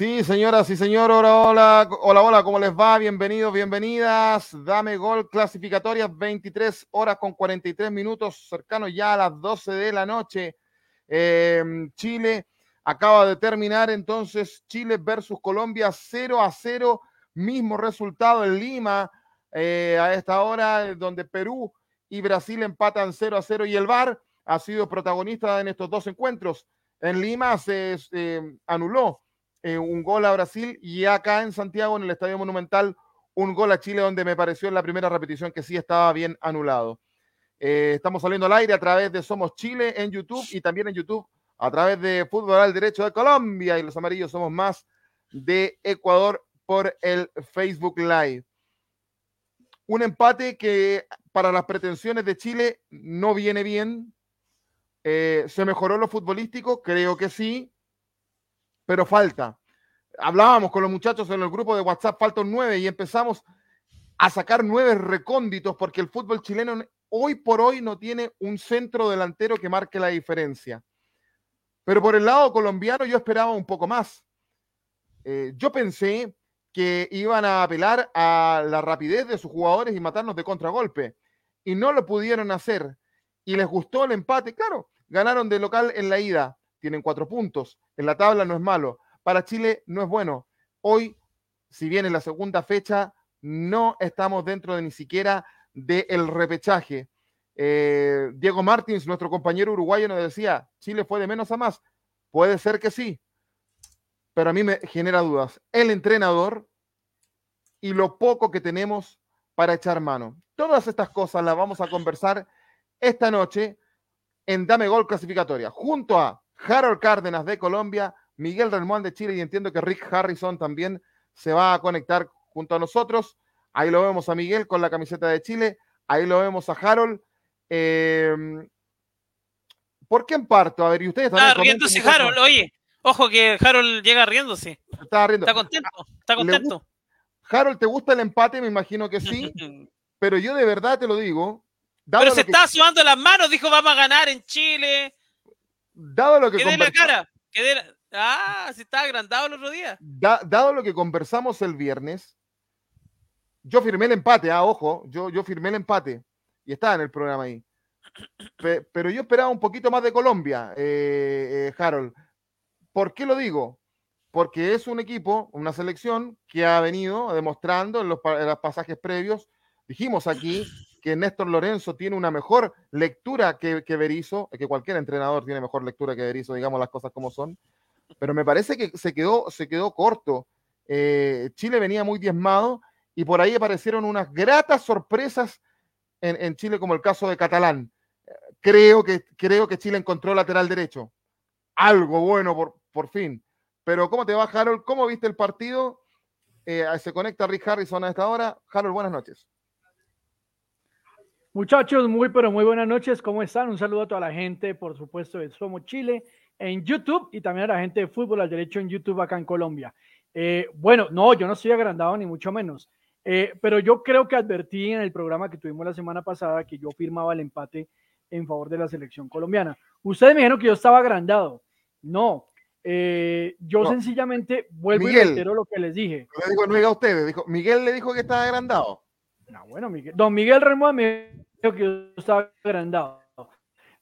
Sí, señoras y señores, hola, hola, hola, hola, ¿cómo les va? Bienvenidos, bienvenidas. Dame gol clasificatoria, 23 horas con 43 minutos, cercano ya a las 12 de la noche. Em, Chile acaba de terminar entonces Chile versus Colombia 0 a 0, mismo resultado en Lima eh, a esta hora, donde Perú y Brasil empatan 0 a 0 y el VAR ha sido protagonista en estos dos encuentros. En Lima se eh, anuló eh, un gol a Brasil y acá en Santiago, en el Estadio Monumental, un gol a Chile donde me pareció en la primera repetición que sí estaba bien anulado. Eh, estamos saliendo al aire a través de Somos Chile en YouTube y también en YouTube a través de Fútbol al Derecho de Colombia y los amarillos somos más de Ecuador por el Facebook Live. Un empate que para las pretensiones de Chile no viene bien. Eh, ¿Se mejoró lo futbolístico? Creo que sí pero falta. Hablábamos con los muchachos en el grupo de WhatsApp, faltan nueve y empezamos a sacar nueve recónditos porque el fútbol chileno hoy por hoy no tiene un centro delantero que marque la diferencia. Pero por el lado colombiano yo esperaba un poco más. Eh, yo pensé que iban a apelar a la rapidez de sus jugadores y matarnos de contragolpe. Y no lo pudieron hacer. Y les gustó el empate. Claro, ganaron de local en la ida tienen cuatro puntos. En la tabla no es malo. Para Chile no es bueno. Hoy, si bien en la segunda fecha, no estamos dentro de ni siquiera del repechaje. Eh, Diego Martins, nuestro compañero uruguayo, nos decía, Chile fue de menos a más. Puede ser que sí, pero a mí me genera dudas. El entrenador y lo poco que tenemos para echar mano. Todas estas cosas las vamos a conversar esta noche en Dame Gol Clasificatoria, junto a Harold Cárdenas de Colombia, Miguel Relmón de Chile y entiendo que Rick Harrison también se va a conectar junto a nosotros. Ahí lo vemos a Miguel con la camiseta de Chile, ahí lo vemos a Harold. Em, ¿Por qué en parto? A ver, y ustedes también. Está riéndose Harold, oye. Ojo que Harold llega riéndose. Está riendo. Está contento, está contento. Harold, ¿te gusta el empate? Me imagino que sí. pero yo de verdad te lo digo. Pero se está sudando las manos, dijo vamos a ganar en Chile dado lo que ¿Qué la cara? Ah, si estaba agrandado el otro día. dado lo que conversamos el viernes, yo firmé el empate, ah, ojo, yo, yo firmé el empate y estaba en el programa ahí. pero yo esperaba un poquito más de Colombia, eh, eh, Harold. ¿Por qué lo digo? Porque es un equipo, una selección que ha venido demostrando en los, en los pasajes previos. Dijimos aquí que Néstor Lorenzo tiene una mejor lectura que, que Berizzo, que cualquier entrenador tiene mejor lectura que Berizzo, digamos las cosas como son, pero me parece que se quedó, se quedó corto. Eh, Chile venía muy diezmado y por ahí aparecieron unas gratas sorpresas en, en Chile, como el caso de Catalán. Creo que, creo que Chile encontró lateral derecho. Algo bueno por, por fin. Pero ¿cómo te va, Harold? ¿Cómo viste el partido? Eh, se conecta Rick Harrison a esta hora. Harold, buenas noches. Muchachos, muy pero muy buenas noches, ¿cómo están? Un saludo a toda la gente, por supuesto, de Somos Chile en YouTube y también a la gente de Fútbol al Derecho en YouTube acá en Colombia. Eh, bueno, no, yo no estoy agrandado ni mucho menos, eh, pero yo creo que advertí en el programa que tuvimos la semana pasada que yo firmaba el empate en favor de la selección colombiana. Ustedes me dijeron que yo estaba agrandado. No, eh, yo sencillamente vuelvo y reitero lo que les dije. No, digo, no diga usted, dijo, Miguel le dijo que estaba agrandado. No, bueno, Miguel, don Miguel Remo me dijo que estaba agrandado.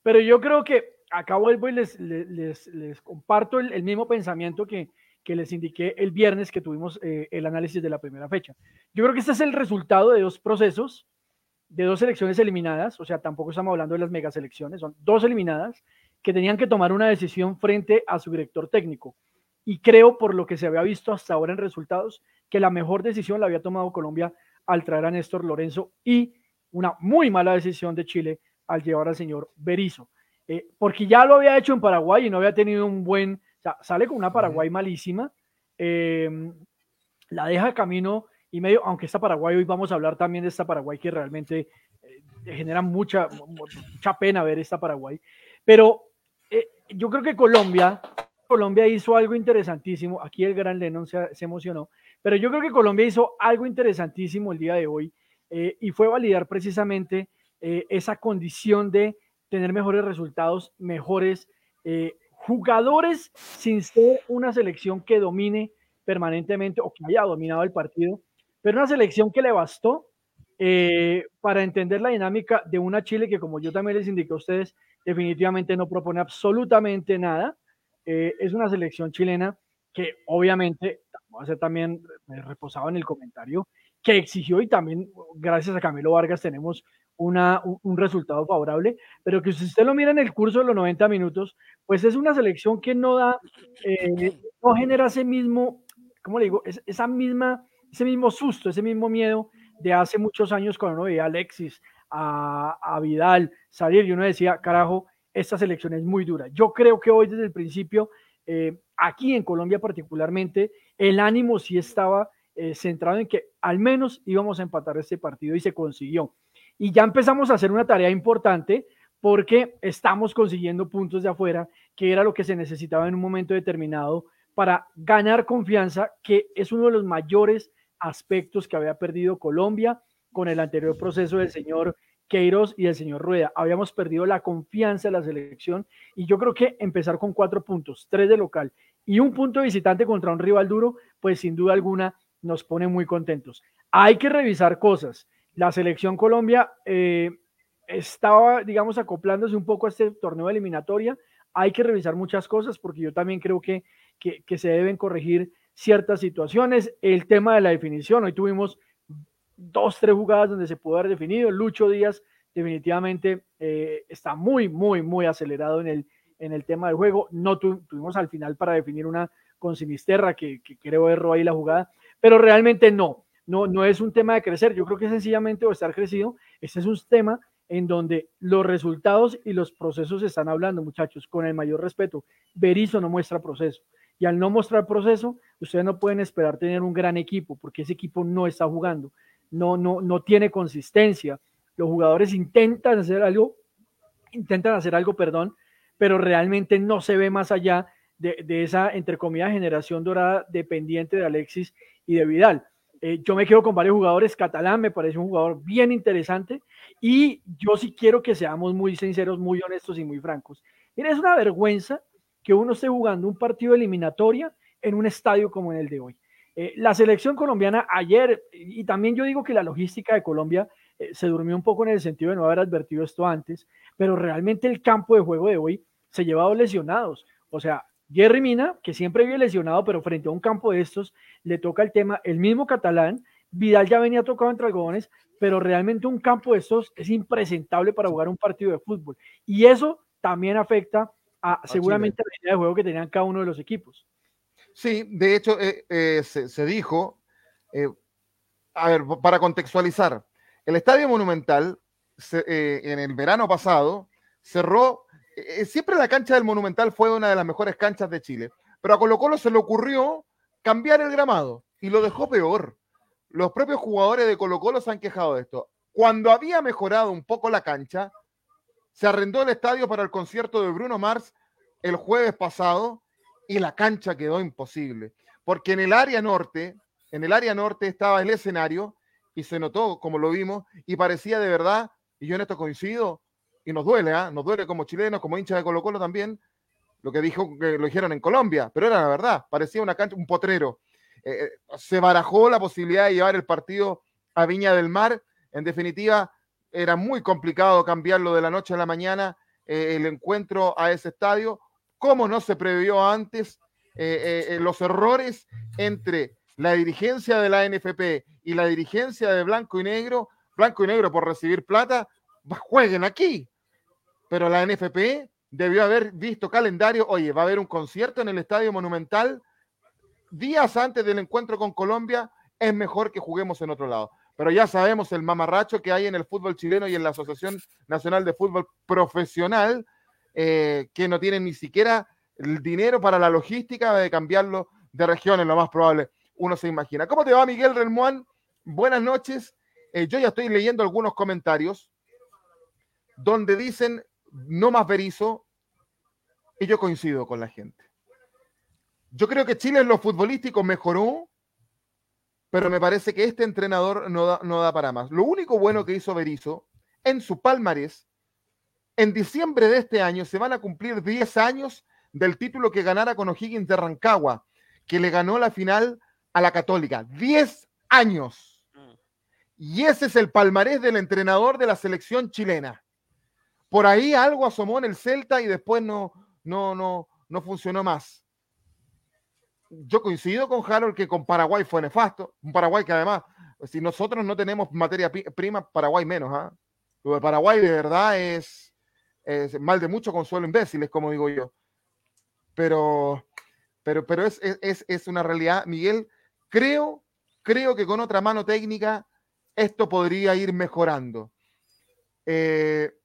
Pero yo creo que acá vuelvo y les, les, comparto el, mismo pensamiento que, que, les indiqué el viernes que tuvimos eh, el análisis de la primera fecha. Yo creo que este es el resultado de dos procesos, de dos selecciones eliminadas, o sea, tampoco estamos hablando de las mega selecciones, son dos eliminadas que tenían que tomar una decisión frente a su director técnico. Y creo, por lo que se había visto hasta ahora en resultados, que la mejor decisión la había tomado Colombia al traer a Néstor Lorenzo y una muy mala decisión de Chile al llevar al señor Berizzo. Eh, porque ya lo había hecho en Paraguay y no había tenido un buen, o sea, sale con una Paraguay malísima, em, la deja camino y medio, aunque esta Paraguay, hoy vamos a hablar también de esta Paraguay que realmente eh, genera mucha, mucha pena ver esta Paraguay, pero eh, yo creo que Colombia, Colombia hizo algo interesantísimo, aquí el gran Lennon se, se emocionó, pero yo creo que Colombia hizo algo interesantísimo el día de hoy eh, y fue validar precisamente eh, esa condición de tener mejores resultados, mejores eh, jugadores sin ser una selección que domine permanentemente o que haya dominado el partido, pero una selección que le bastó para entender la dinámica de una Chile que, como yo también les indiqué a ustedes, definitivamente no propone absolutamente nada. Es una selección chilena que obviamente, va a ser también reposado en el comentario, que exigió y también gracias a Camilo Vargas tenemos una, un, resultado favorable, pero que si usted lo mira en el curso de los 90 minutos, pues es una selección que no da, eh, no genera ese mismo, ¿cómo le digo? esa misma, ese mismo susto, ese mismo miedo de hace muchos años cuando uno veía a Alexis, a, a Vidal salir y uno decía, carajo, esta selección es muy dura. Yo creo que hoy desde el principio, eh, aquí en Colombia particularmente, el ánimo sí estaba eh, centrado en que al menos íbamos a empatar este partido y se consiguió. Y ya empezamos a hacer una tarea importante porque estamos consiguiendo puntos de afuera, que era lo que se necesitaba en un momento determinado para ganar confianza, que es uno de los mayores aspectos que había perdido Colombia con el anterior proceso del señor Queiroz y del señor Rueda. Habíamos perdido la confianza de la selección y yo creo que empezar con cuatro puntos, tres de local y un punto visitante contra un rival duro, pues sin duda alguna nos pone muy contentos. Hay que revisar cosas la selección Colombia eh, estaba, digamos, acoplándose un poco a este torneo de eliminatoria. Hay que revisar muchas cosas porque yo también creo que, que, se deben corregir ciertas situaciones. El tema de la definición, hoy tuvimos dos, tres jugadas donde se pudo haber definido. Lucho Díaz definitivamente eh, está muy, muy, muy acelerado en el, en el tema del juego. No tuvimos al final para definir una con Sinisterra, que, que creo erró ahí la jugada, pero realmente no no, no es un tema de crecer, yo creo que sencillamente o estar crecido, este es un tema en donde los resultados y los procesos están hablando, muchachos, con el mayor respeto. Berizzo no muestra proceso. Y al no mostrar proceso, ustedes no pueden esperar tener un gran equipo, porque ese equipo no está jugando, no, no, no tiene consistencia. Los jugadores intentan hacer algo, intentan hacer algo, perdón, pero realmente no se ve más allá de, de esa, entre comillas, generación dorada dependiente de Alexis y de Vidal. Eh, yo me quedo con varios jugadores. Catalán me parece un jugador bien interesante. Y yo sí quiero que seamos muy sinceros, muy honestos y muy francos. Mira, es una vergüenza que uno esté jugando un partido eliminatoria en un estadio como en el de hoy. Eh, la selección colombiana ayer, y también yo digo que la logística de Colombia eh, se durmió un poco en el sentido de no haber advertido esto antes, pero realmente el campo de juego de hoy se lleva lesionados. O sea, Jerry Mina, que siempre había lesionado, pero frente a un campo de estos, le toca el tema, el mismo catalán, Vidal ya venía tocado entre algodones, pero realmente un campo de estos es impresentable para jugar un partido de fútbol. Y eso también afecta a, seguramente la idea de juego que tenían cada uno de los equipos. Sí, de hecho, eh, eh, se, dijo, eh, a ver, para contextualizar, el Estadio Monumental en el verano pasado cerró eh, siempre la cancha del Monumental fue una de las mejores canchas de Chile, pero a Colo Colo se le ocurrió cambiar el gramado y lo dejó peor. Los propios jugadores de Colo Colo se han quejado de esto. Cuando había mejorado un poco la cancha, se arrendó el estadio para el concierto de Bruno Mars el jueves pasado y la cancha quedó imposible, porque en el área norte, en el área norte estaba el escenario y se notó, como lo vimos, y parecía de verdad, y yo en esto coincido, y nos duele, ¿ah? nos duele como chilenos, como hinchas de Colo Colo también, lo que dijo que lo dijeron en Colombia, pero era la verdad, parecía una cancha, un potrero. Eh, eh, se barajó la posibilidad de llevar el partido a Viña del Mar, en definitiva, era muy complicado cambiarlo de la noche a la mañana, eh, el encuentro a ese estadio, ¿cómo no se previó antes los errores entre la dirigencia de la NFP y la dirigencia de Blanco y Negro, Blanco y Negro por recibir plata, jueguen aquí, pero la NFP debió haber visto calendario, oye, va a haber un concierto en el Estadio Monumental días antes del encuentro con Colombia, es mejor que juguemos en otro lado. Pero ya sabemos el mamarracho que hay en el fútbol chileno y en la Asociación Nacional de Fútbol Profesional, eh, que no tienen ni siquiera el dinero para la logística de cambiarlo de regiones, lo más probable, uno se imagina. ¿Cómo te va, Miguel Renmuán? Buenas noches. Eh, yo ya estoy leyendo algunos comentarios donde dicen no más Berizo, y yo coincido con la gente. Yo creo que Chile en lo futbolístico mejoró, pero me parece que este entrenador no da, no da para más. Lo único bueno que hizo Berizo en su palmarés, en diciembre de este año se van a cumplir 10 años del título que ganara con O'Higgins de Rancagua, que le ganó la final a la Católica. 10 años. Mm. Y ese es el palmarés del entrenador de la selección chilena. Por ahí algo asomó en el Celta y después no, no, no, no funcionó más. Yo coincido con Harold que con Paraguay fue nefasto. Un Paraguay que además, si nosotros no tenemos materia prima, Paraguay menos. ¿ah? Lo de Paraguay de verdad es, es mal de mucho consuelo imbéciles, como digo yo. Pero, pero, pero es, es, es una realidad, Miguel. Creo, creo que con otra mano técnica esto podría ir mejorando. Eh,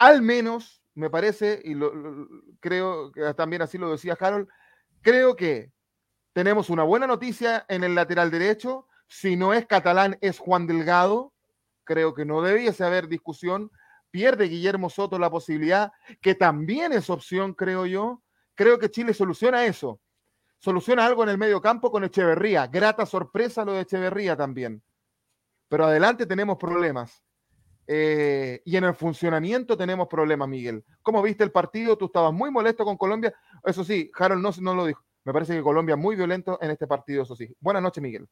al menos, me parece, y lo, creo que también así lo decía Harold, creo que tenemos una buena noticia en el lateral derecho. Si no es catalán, es Juan Delgado. Creo que no debiese haber discusión. Pierde Guillermo Soto la posibilidad, que también es opción, creo yo. Creo que Chile soluciona eso. Soluciona algo en el medio campo con Echeverría. Grata sorpresa lo de Echeverría también. Pero adelante tenemos problemas. Eh, y en el funcionamiento tenemos problemas, Miguel. ¿Cómo viste el partido? Tú estabas muy molesto con Colombia. Eso sí, Harold no, no lo dijo. Me parece que Colombia muy violento en este partido, eso sí. Buenas noches, Miguel.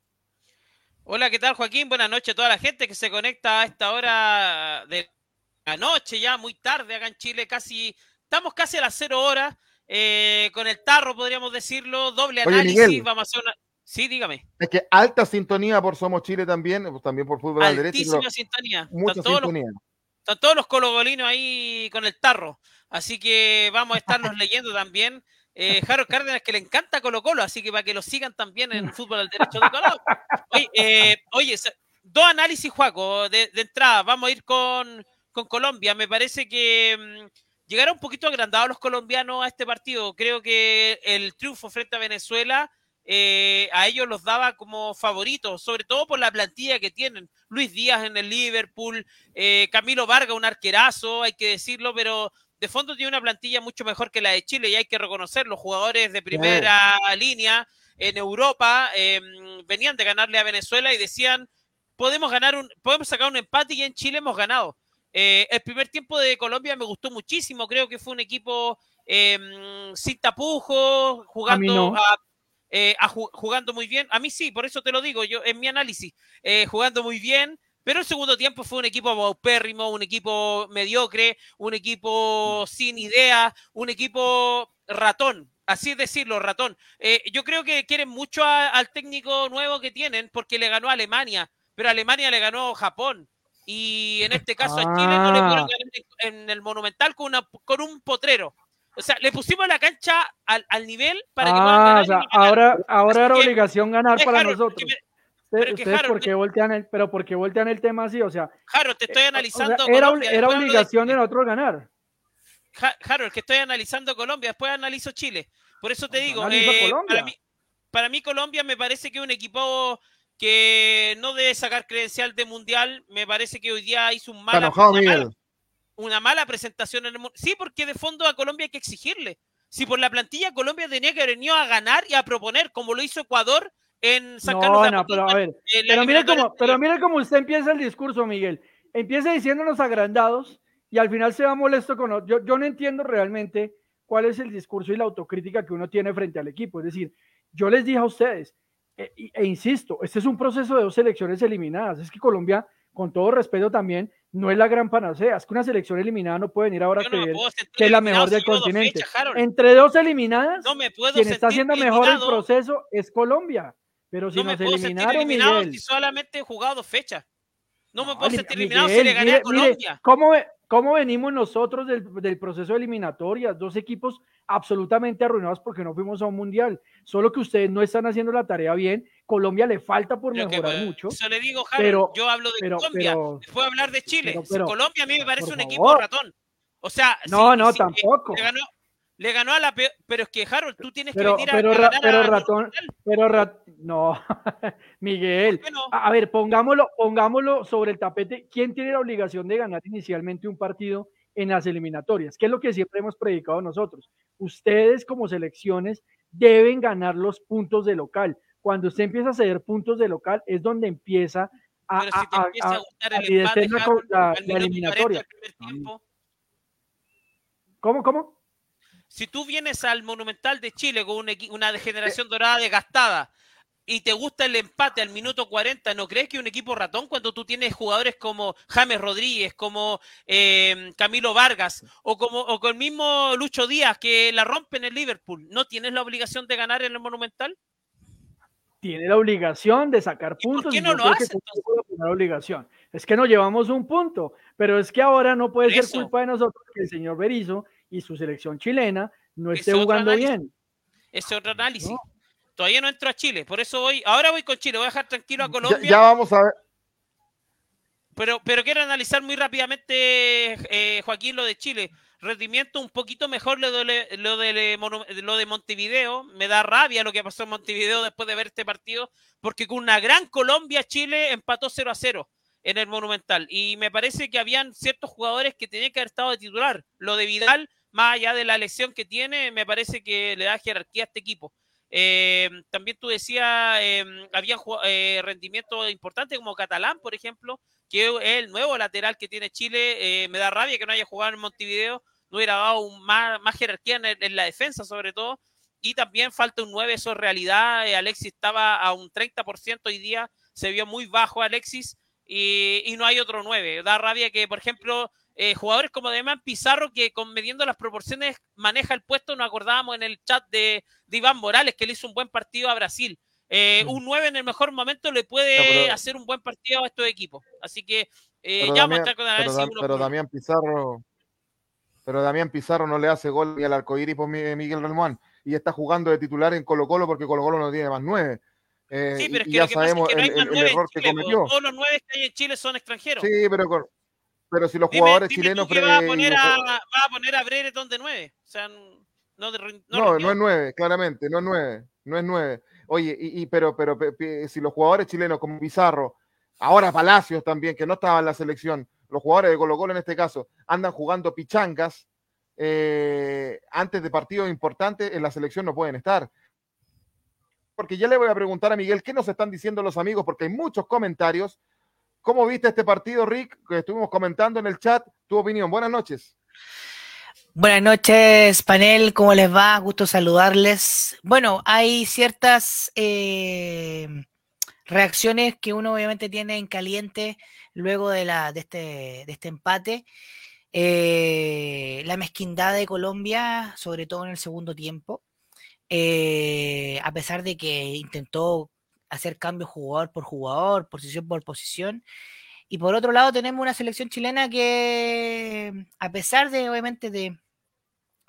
Hola, ¿qué tal, Joaquín? Buenas noches a toda la gente que se conecta a esta hora de la noche, ya muy tarde acá en Chile. Casi, estamos casi a las cero horas. Eh, con el tarro, podríamos decirlo. Doble análisis. Vamos a hacer una Sí, dígame. Es que alta sintonía por Somos Chile también, pues, también por fútbol al derecho. Altísima sintonía. Mucha están sintonía. Todos los, están todos los cologolinos ahí con el tarro. Así que vamos a estarnos leyendo también. Eh, Harold Cárdenas que le encanta Colo Colo, así que para que lo sigan también en fútbol al derecho de Colo. Oye, eh, oye dos análisis, Juaco, de, entrada. Vamos a ir con, con Colombia. Me parece que mm, llegaron un poquito agrandados los colombianos a este partido. Creo que el triunfo frente a Venezuela eh, a ellos los daba como favoritos, sobre todo por la plantilla que tienen. Luis Díaz en el Liverpool, eh, Camilo Vargas, un arquerazo, hay que decirlo, pero de fondo tiene una plantilla mucho mejor que la de Chile y hay que reconocer, los jugadores de primera línea en Europa em, venían de ganarle a Venezuela y decían, podemos ganar un, podemos sacar un empate y en Chile hemos ganado. Eh, el primer tiempo de Colombia me gustó muchísimo, creo que fue un equipo em, sin tapujos, jugando a, eh, jugando muy bien. A mí sí, por eso te lo digo yo en mi análisis, eh, jugando muy bien. Pero el segundo tiempo fue un equipo paupérrimo, un equipo mediocre, un equipo sin idea, un equipo ratón, así decirlo, ratón. Eh, yo creo que quieren mucho al técnico nuevo que tienen porque le ganó a Alemania, pero Alemania le ganó a Japón. Y en este caso a Chile no le pudieron ganar en el Monumental con, una, con un potrero. O sea, le pusimos la cancha al, al nivel para que puedan ganar. O sea, ahora, ahora era obligación ganar para nosotros. Pero Ustedes, ¿por qué voltean el, pero porque voltean el tema así? O sea, Jaro, te estoy eh, analizando. era, era obligación de, nosotros ganar. Jaro, el que estoy analizando Colombia, después analizo Chile. Por eso te digo, eh, para, mí, para mí Colombia me parece que es un equipo que no debe sacar credencial de mundial. Me parece que hoy día hizo un mal una mala presentación en el mundo. Sí, porque de fondo a Colombia hay que exigirle. Si por la plantilla Colombia tenía que venir a ganar y a proponer, como lo hizo Ecuador en San Carlos. No, pero a ver, pero mire, cómo, pero mire cómo usted empieza el discurso, Miguel. Empieza diciéndonos agrandados y al final se va molesto con... Yo, yo no entiendo realmente cuál es el discurso y la autocrítica que uno tiene frente al equipo. Es decir, yo les dije a ustedes, e, e insisto, este es un proceso de dos selecciones eliminadas. Es que Colombia, con todo respeto también, no es la gran panacea. Es que una selección eliminada no puede venir ahora a creer que es la mejor del continente. Entre dos eliminadas, quien está haciendo mejor el proceso es Colombia. Pero si no nos eliminaron, Miguel, si solamente he jugado dos fechas. No me puedo sentir eliminado si le gané a Colombia. ¿cómo, ¿Cómo venimos nosotros del, del proceso de eliminatorias? Dos equipos absolutamente arruinados porque no fuimos a un mundial. Solo que ustedes no están haciendo la tarea bien. Colombia le falta por mejorar mucho. Eso le digo, Harold, yo hablo de Colombia. Después hablar de Chile. Colombia a mí me parece un equipo ratón. O sea, no, no, tampoco. Le ganó, a la peor, pero es que Harold, tú tienes que venir pero, a, pero ratón, pero ratón, no, Miguel. A ver, pongámoslo, pongámoslo sobre el tapete. ¿Quién tiene la obligación de ganar inicialmente un partido en las eliminatorias? ¿Qué es lo que siempre hemos predicado nosotros? Ustedes como selecciones deben ganar los puntos de local. Cuando usted empieza a ceder puntos de local es donde empieza a, Pero si te empieza a, gustar el empate, la, la, eliminatoria. Tiempo, ¿Cómo, cómo? si tú vienes al Monumental de Chile con una, una degeneración dorada desgastada y te gusta el empate al minuto 40, ¿no crees que un equipo ratón cuando tú tienes jugadores como James Rodríguez, como em, Camilo Vargas o como o con el mismo Lucho Díaz que la rompen en el Liverpool, ¿no tienes la obligación de ganar en el Monumental? Tiene la obligación de sacar puntos. ¿Por qué no lo hace? La obligación. Es que no llevamos un punto, pero es que ahora no puede ser culpa de nosotros que el señor Berizzo y su selección chilena no esté jugando bien. Ese otro análisis. Todavía no entro a Chile, por eso voy, ahora voy con Chile, voy a dejar tranquilo a Colombia. Ya, vamos a ver. Pero, pero quiero analizar muy rápidamente, eh, Joaquín, lo de Chile. Rendimiento un poquito mejor lo de, lo, de, lo de Montevideo. Me da rabia lo que pasó en Montevideo después de ver este partido, porque con una gran Colombia, Chile empató 0 a 0 en el Monumental. Y me parece que habían ciertos jugadores que tenían que haber estado de titular. Lo de Vidal, más allá de la lesión que tiene, me parece que le da jerarquía a este equipo. Eh, también tú decías, eh, había eh, rendimiento importante como Catalán, por ejemplo, que es el nuevo lateral que tiene Chile. Eh, me da rabia que no haya jugado en Montevideo, no hubiera dado más, jerarquía en, la defensa, sobre todo. Y también falta un 9, eso es realidad. Alexis estaba a un 30% hoy día, se vio muy bajo Alexis y, y no hay otro 9. Da rabia que, por ejemplo, eh, jugadores como Demian Pizarro, que con mediendo las proporciones maneja el puesto, nos acordábamos en el chat de, Iván Morales, que le hizo un buen partido a Brasil. Eh, mm. Un 9 en el mejor momento le puede hacer un buen partido a estos equipos. Así que eh, ya vamos a estar con Pero, pero Damián Pizarro, pero Damián Pizarro no le hace gol ni al arcoíris por Miguel Ramón y está jugando de titular en Colo Colo porque Colo Colo no tiene más 9. sí, pero es que ya sabemos el, error que cometió. Todos los 9 que hay en Chile son extranjeros. Sí, pero pero si los jugadores chilenos. va, a poner a, va a poner a Brereton de 9. O sea, no, no, no, no es 9, claramente, no es 9. No es 9. Oye, y, pero, pero si los jugadores chilenos como Pizarro, ahora Palacios también, que no estaba en la selección, los jugadores de Colo Colo en este caso, andan jugando pichangas eh, antes de partidos importantes, en la selección no pueden estar. Porque ya le voy a preguntar a Miguel qué nos están diciendo los amigos, porque hay muchos comentarios ¿Cómo viste este partido, Rick? Que estuvimos comentando en el chat. Tu opinión. Buenas noches. Buenas noches, panel. ¿Cómo les va? Gusto saludarles. Bueno, hay ciertas eh, reacciones que uno obviamente tiene en caliente luego de, la, de, este, de este empate. Eh, la mezquindad de Colombia, sobre todo en el segundo tiempo, eh, a pesar de que intentó hacer cambios jugador por jugador, posición por posición. Y por otro lado tenemos una selección chilena que, a pesar de, obviamente, de,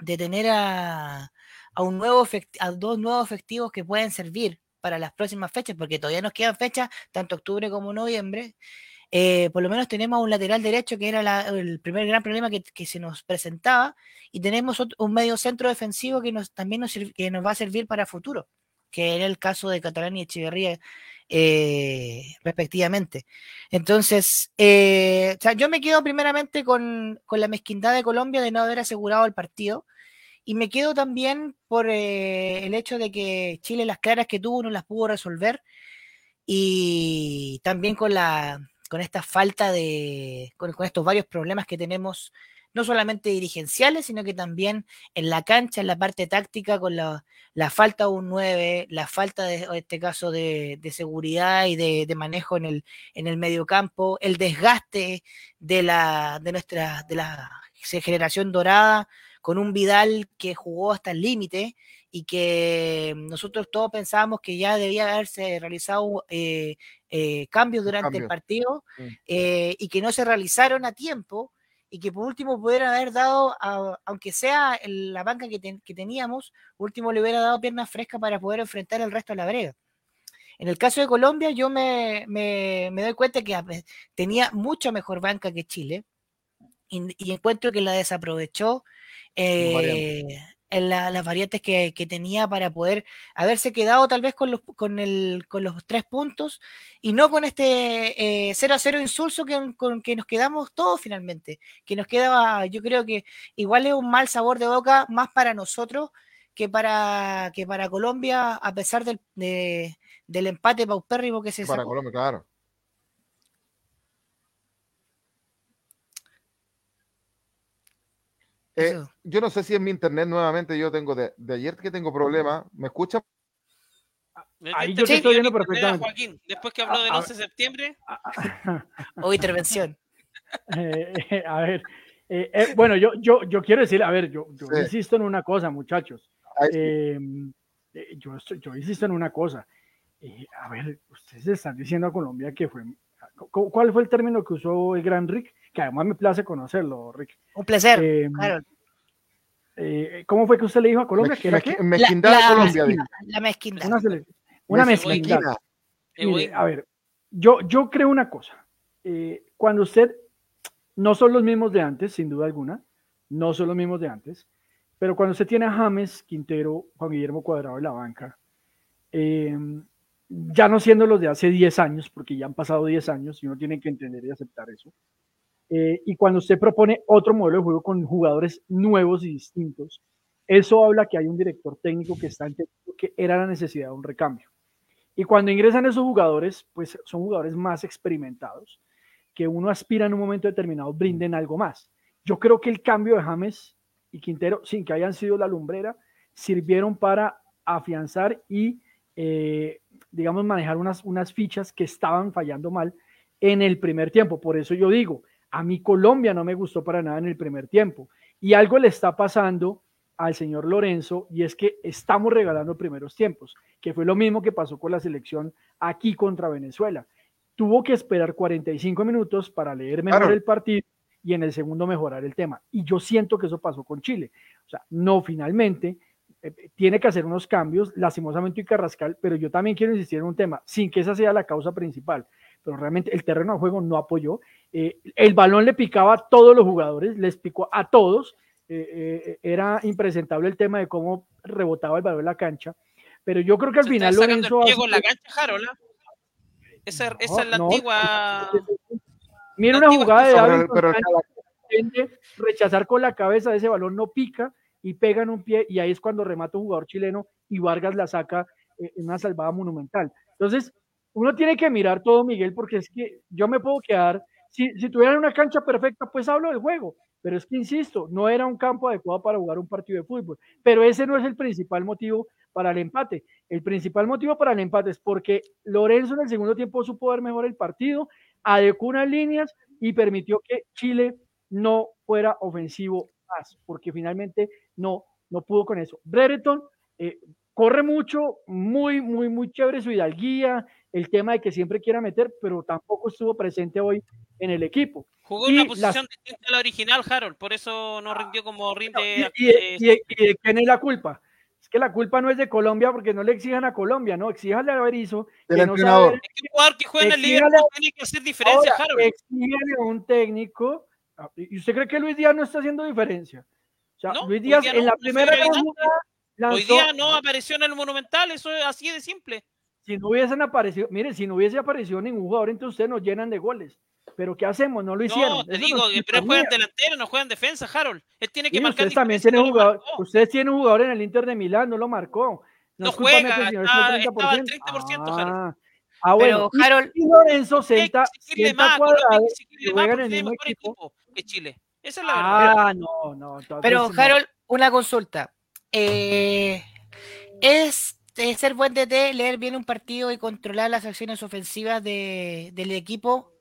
tener a, dos nuevos efectivos que pueden servir para las próximas fechas, porque todavía nos quedan fechas, tanto octubre como noviembre, eh, por lo menos tenemos un lateral derecho que era el primer gran problema que, se nos presentaba, y tenemos un medio centro defensivo que nos, también nos, nos va a servir para futuro que era el caso de Catalán y Echeverría eh, respectivamente. Entonces, eh, yo me quedo primeramente con, la mezquindad de Colombia de no haber asegurado el partido y me quedo también por eh, el hecho de que Chile las claras que tuvo no las pudo resolver y también con la con esta falta de con estos varios problemas que tenemos no solamente dirigenciales, sino que también en la cancha, en la parte táctica, con la, falta de un 9, la falta de en este caso de, seguridad y de, manejo en el, en el medio campo, el desgaste de la, de nuestra, de la generación dorada, con un Vidal que jugó hasta el límite y que nosotros todos pensábamos que ya debía haberse realizado eh, eh, cambios durante el partido mm. eh, y que no se realizaron a tiempo y que por último pudieran haber dado, aunque sea la banca que, teníamos, último le hubiera dado piernas frescas para poder enfrentar el resto de la brega. En el caso de Colombia, yo me, me, doy cuenta que tenía mucha mejor banca que Chile y, encuentro que la desaprovechó en las variantes que, tenía para poder haberse quedado tal vez con los, con el, con los tres puntos y no con este 0 eh, a 0 insulso que, con que nos quedamos todos finalmente, que nos quedaba, yo creo que igual es un mal sabor de boca más para nosotros que para, que para Colombia, a pesar del, del empate paupérrimo que se Para Colombia, claro. Eh, yo no sé si es mi internet nuevamente, yo tengo de, ayer que tengo problemas. ¿Me escucha? Ahí yo estoy viendo perfectamente. Joaquín, después que habló del 11 de septiembre. o intervención. Eh, a ver, eh, bueno, yo, yo, yo quiero decir, a ver, yo, yo insisto en una cosa, muchachos. Em, yo, yo insisto en una cosa. a ver, ustedes están diciendo a Colombia que fue. ¿Cuál fue el término que usó el gran Rick? Que además me place conocerlo, Rick. Un placer. Em, claro. Eh, ¿Cómo fue que usted le dijo a Colombia? que era qué? Mezquindad la, Colombia. La, mezquindad. Una, mezquindad. a ver, yo, yo creo una cosa. Eh, cuando usted, no son los mismos de antes, sin duda alguna, no son los mismos de antes, pero cuando usted tiene a James, Quintero, Juan Guillermo Cuadrado en la banca, em, ya no siendo los de hace 10 años, porque ya han pasado 10 años y uno tiene que entender y aceptar eso, eh, y cuando usted propone otro modelo de juego con jugadores nuevos y distintos, eso habla que hay un director técnico que está entendiendo que era la necesidad de un recambio. Y cuando ingresan esos jugadores, pues son jugadores más experimentados, que uno aspira en un momento determinado brinden algo más. Yo creo que el cambio de James y Quintero, sin que hayan sido la lumbrera, sirvieron para afianzar y, eh, digamos, manejar unas, unas fichas que estaban fallando mal en el primer tiempo. Por eso yo digo, a mí Colombia no me gustó para nada en el primer tiempo. Y algo le está pasando al señor Lorenzo y es que estamos regalando primeros tiempos, que fue lo mismo que pasó con la selección aquí contra Venezuela. Tuvo que esperar 45 minutos para leer mejor el partido y en el segundo mejorar el tema. Y yo siento que eso pasó con Chile. O sea, no finalmente, eh, tiene que hacer unos cambios, lastimosamente y Carrascal, pero yo también quiero insistir en un tema, sin que esa sea la causa principal pero realmente el terreno de juego no apoyó. Eh, el balón le picaba a todos los jugadores, les picó a todos. Eh, eh, era impresentable el tema de cómo rebotaba el balón en la cancha. Pero yo creo que al final Lorenzo. en la cancha, Jarola. Esa, esa, es la antigua. Mira una jugada de David pero, rechazar con la cabeza de ese balón no pica y pega en un pie y ahí es cuando remata un jugador chileno y Vargas la saca en una salvada monumental. Entonces, uno tiene que mirar todo, Miguel, porque es que yo me puedo quedar, si, si tuviera una cancha perfecta, pues hablo del juego, pero es que, insisto, no era un campo adecuado para jugar un partido de fútbol, pero ese no es el principal motivo para el empate. El principal motivo para el empate es porque Lorenzo en el segundo tiempo supo ver mejor el partido, adecuó unas líneas y permitió que Chile no fuera ofensivo más, porque finalmente no, no pudo con eso. Brereton eh, corre mucho, muy, muy, muy chévere su hidalguía, el tema de que siempre quiera meter, pero tampoco estuvo presente hoy en el equipo. Jugó en una posición distinta a la original, Harold, por eso no rindió como rinde. ¿Y, de quién es la culpa? Es que la culpa no es de Colombia porque no le exijan a Colombia, no, exíjanle a Berizzo. Que no sabe, es que un jugador que juega en el Liverpool tiene que hacer diferencia, Harold. Exíjanle a un técnico. ¿Y usted cree que Luis Díaz no está haciendo diferencia? O sea, Luis Díaz en la primera Hoy día no apareció en el Monumental, eso es así de simple. Si no hubiesen aparecido, miren, si no hubiese aparecido ningún jugador, entonces ustedes nos llenan de goles. Pero ¿qué hacemos? No lo hicieron. No, te digo, pero juegan delantero, no juegan defensa, Harold. Él tiene que marcar. Ustedes también tienen jugador, ustedes tienen un jugador en el Inter de Milán, no lo marcó. No, juega, está, estaba al 30%, ah, Harold. Ah, bueno. Pero Harold. Y Lorenzo senta, senta cuadrado, que juegan en el mismo equipo. que Chile. Esa es la verdad. Ah, no, no. Pero, Harold, una consulta. Eh, es ser buen DT, leer bien un partido y controlar las acciones ofensivas del equipo,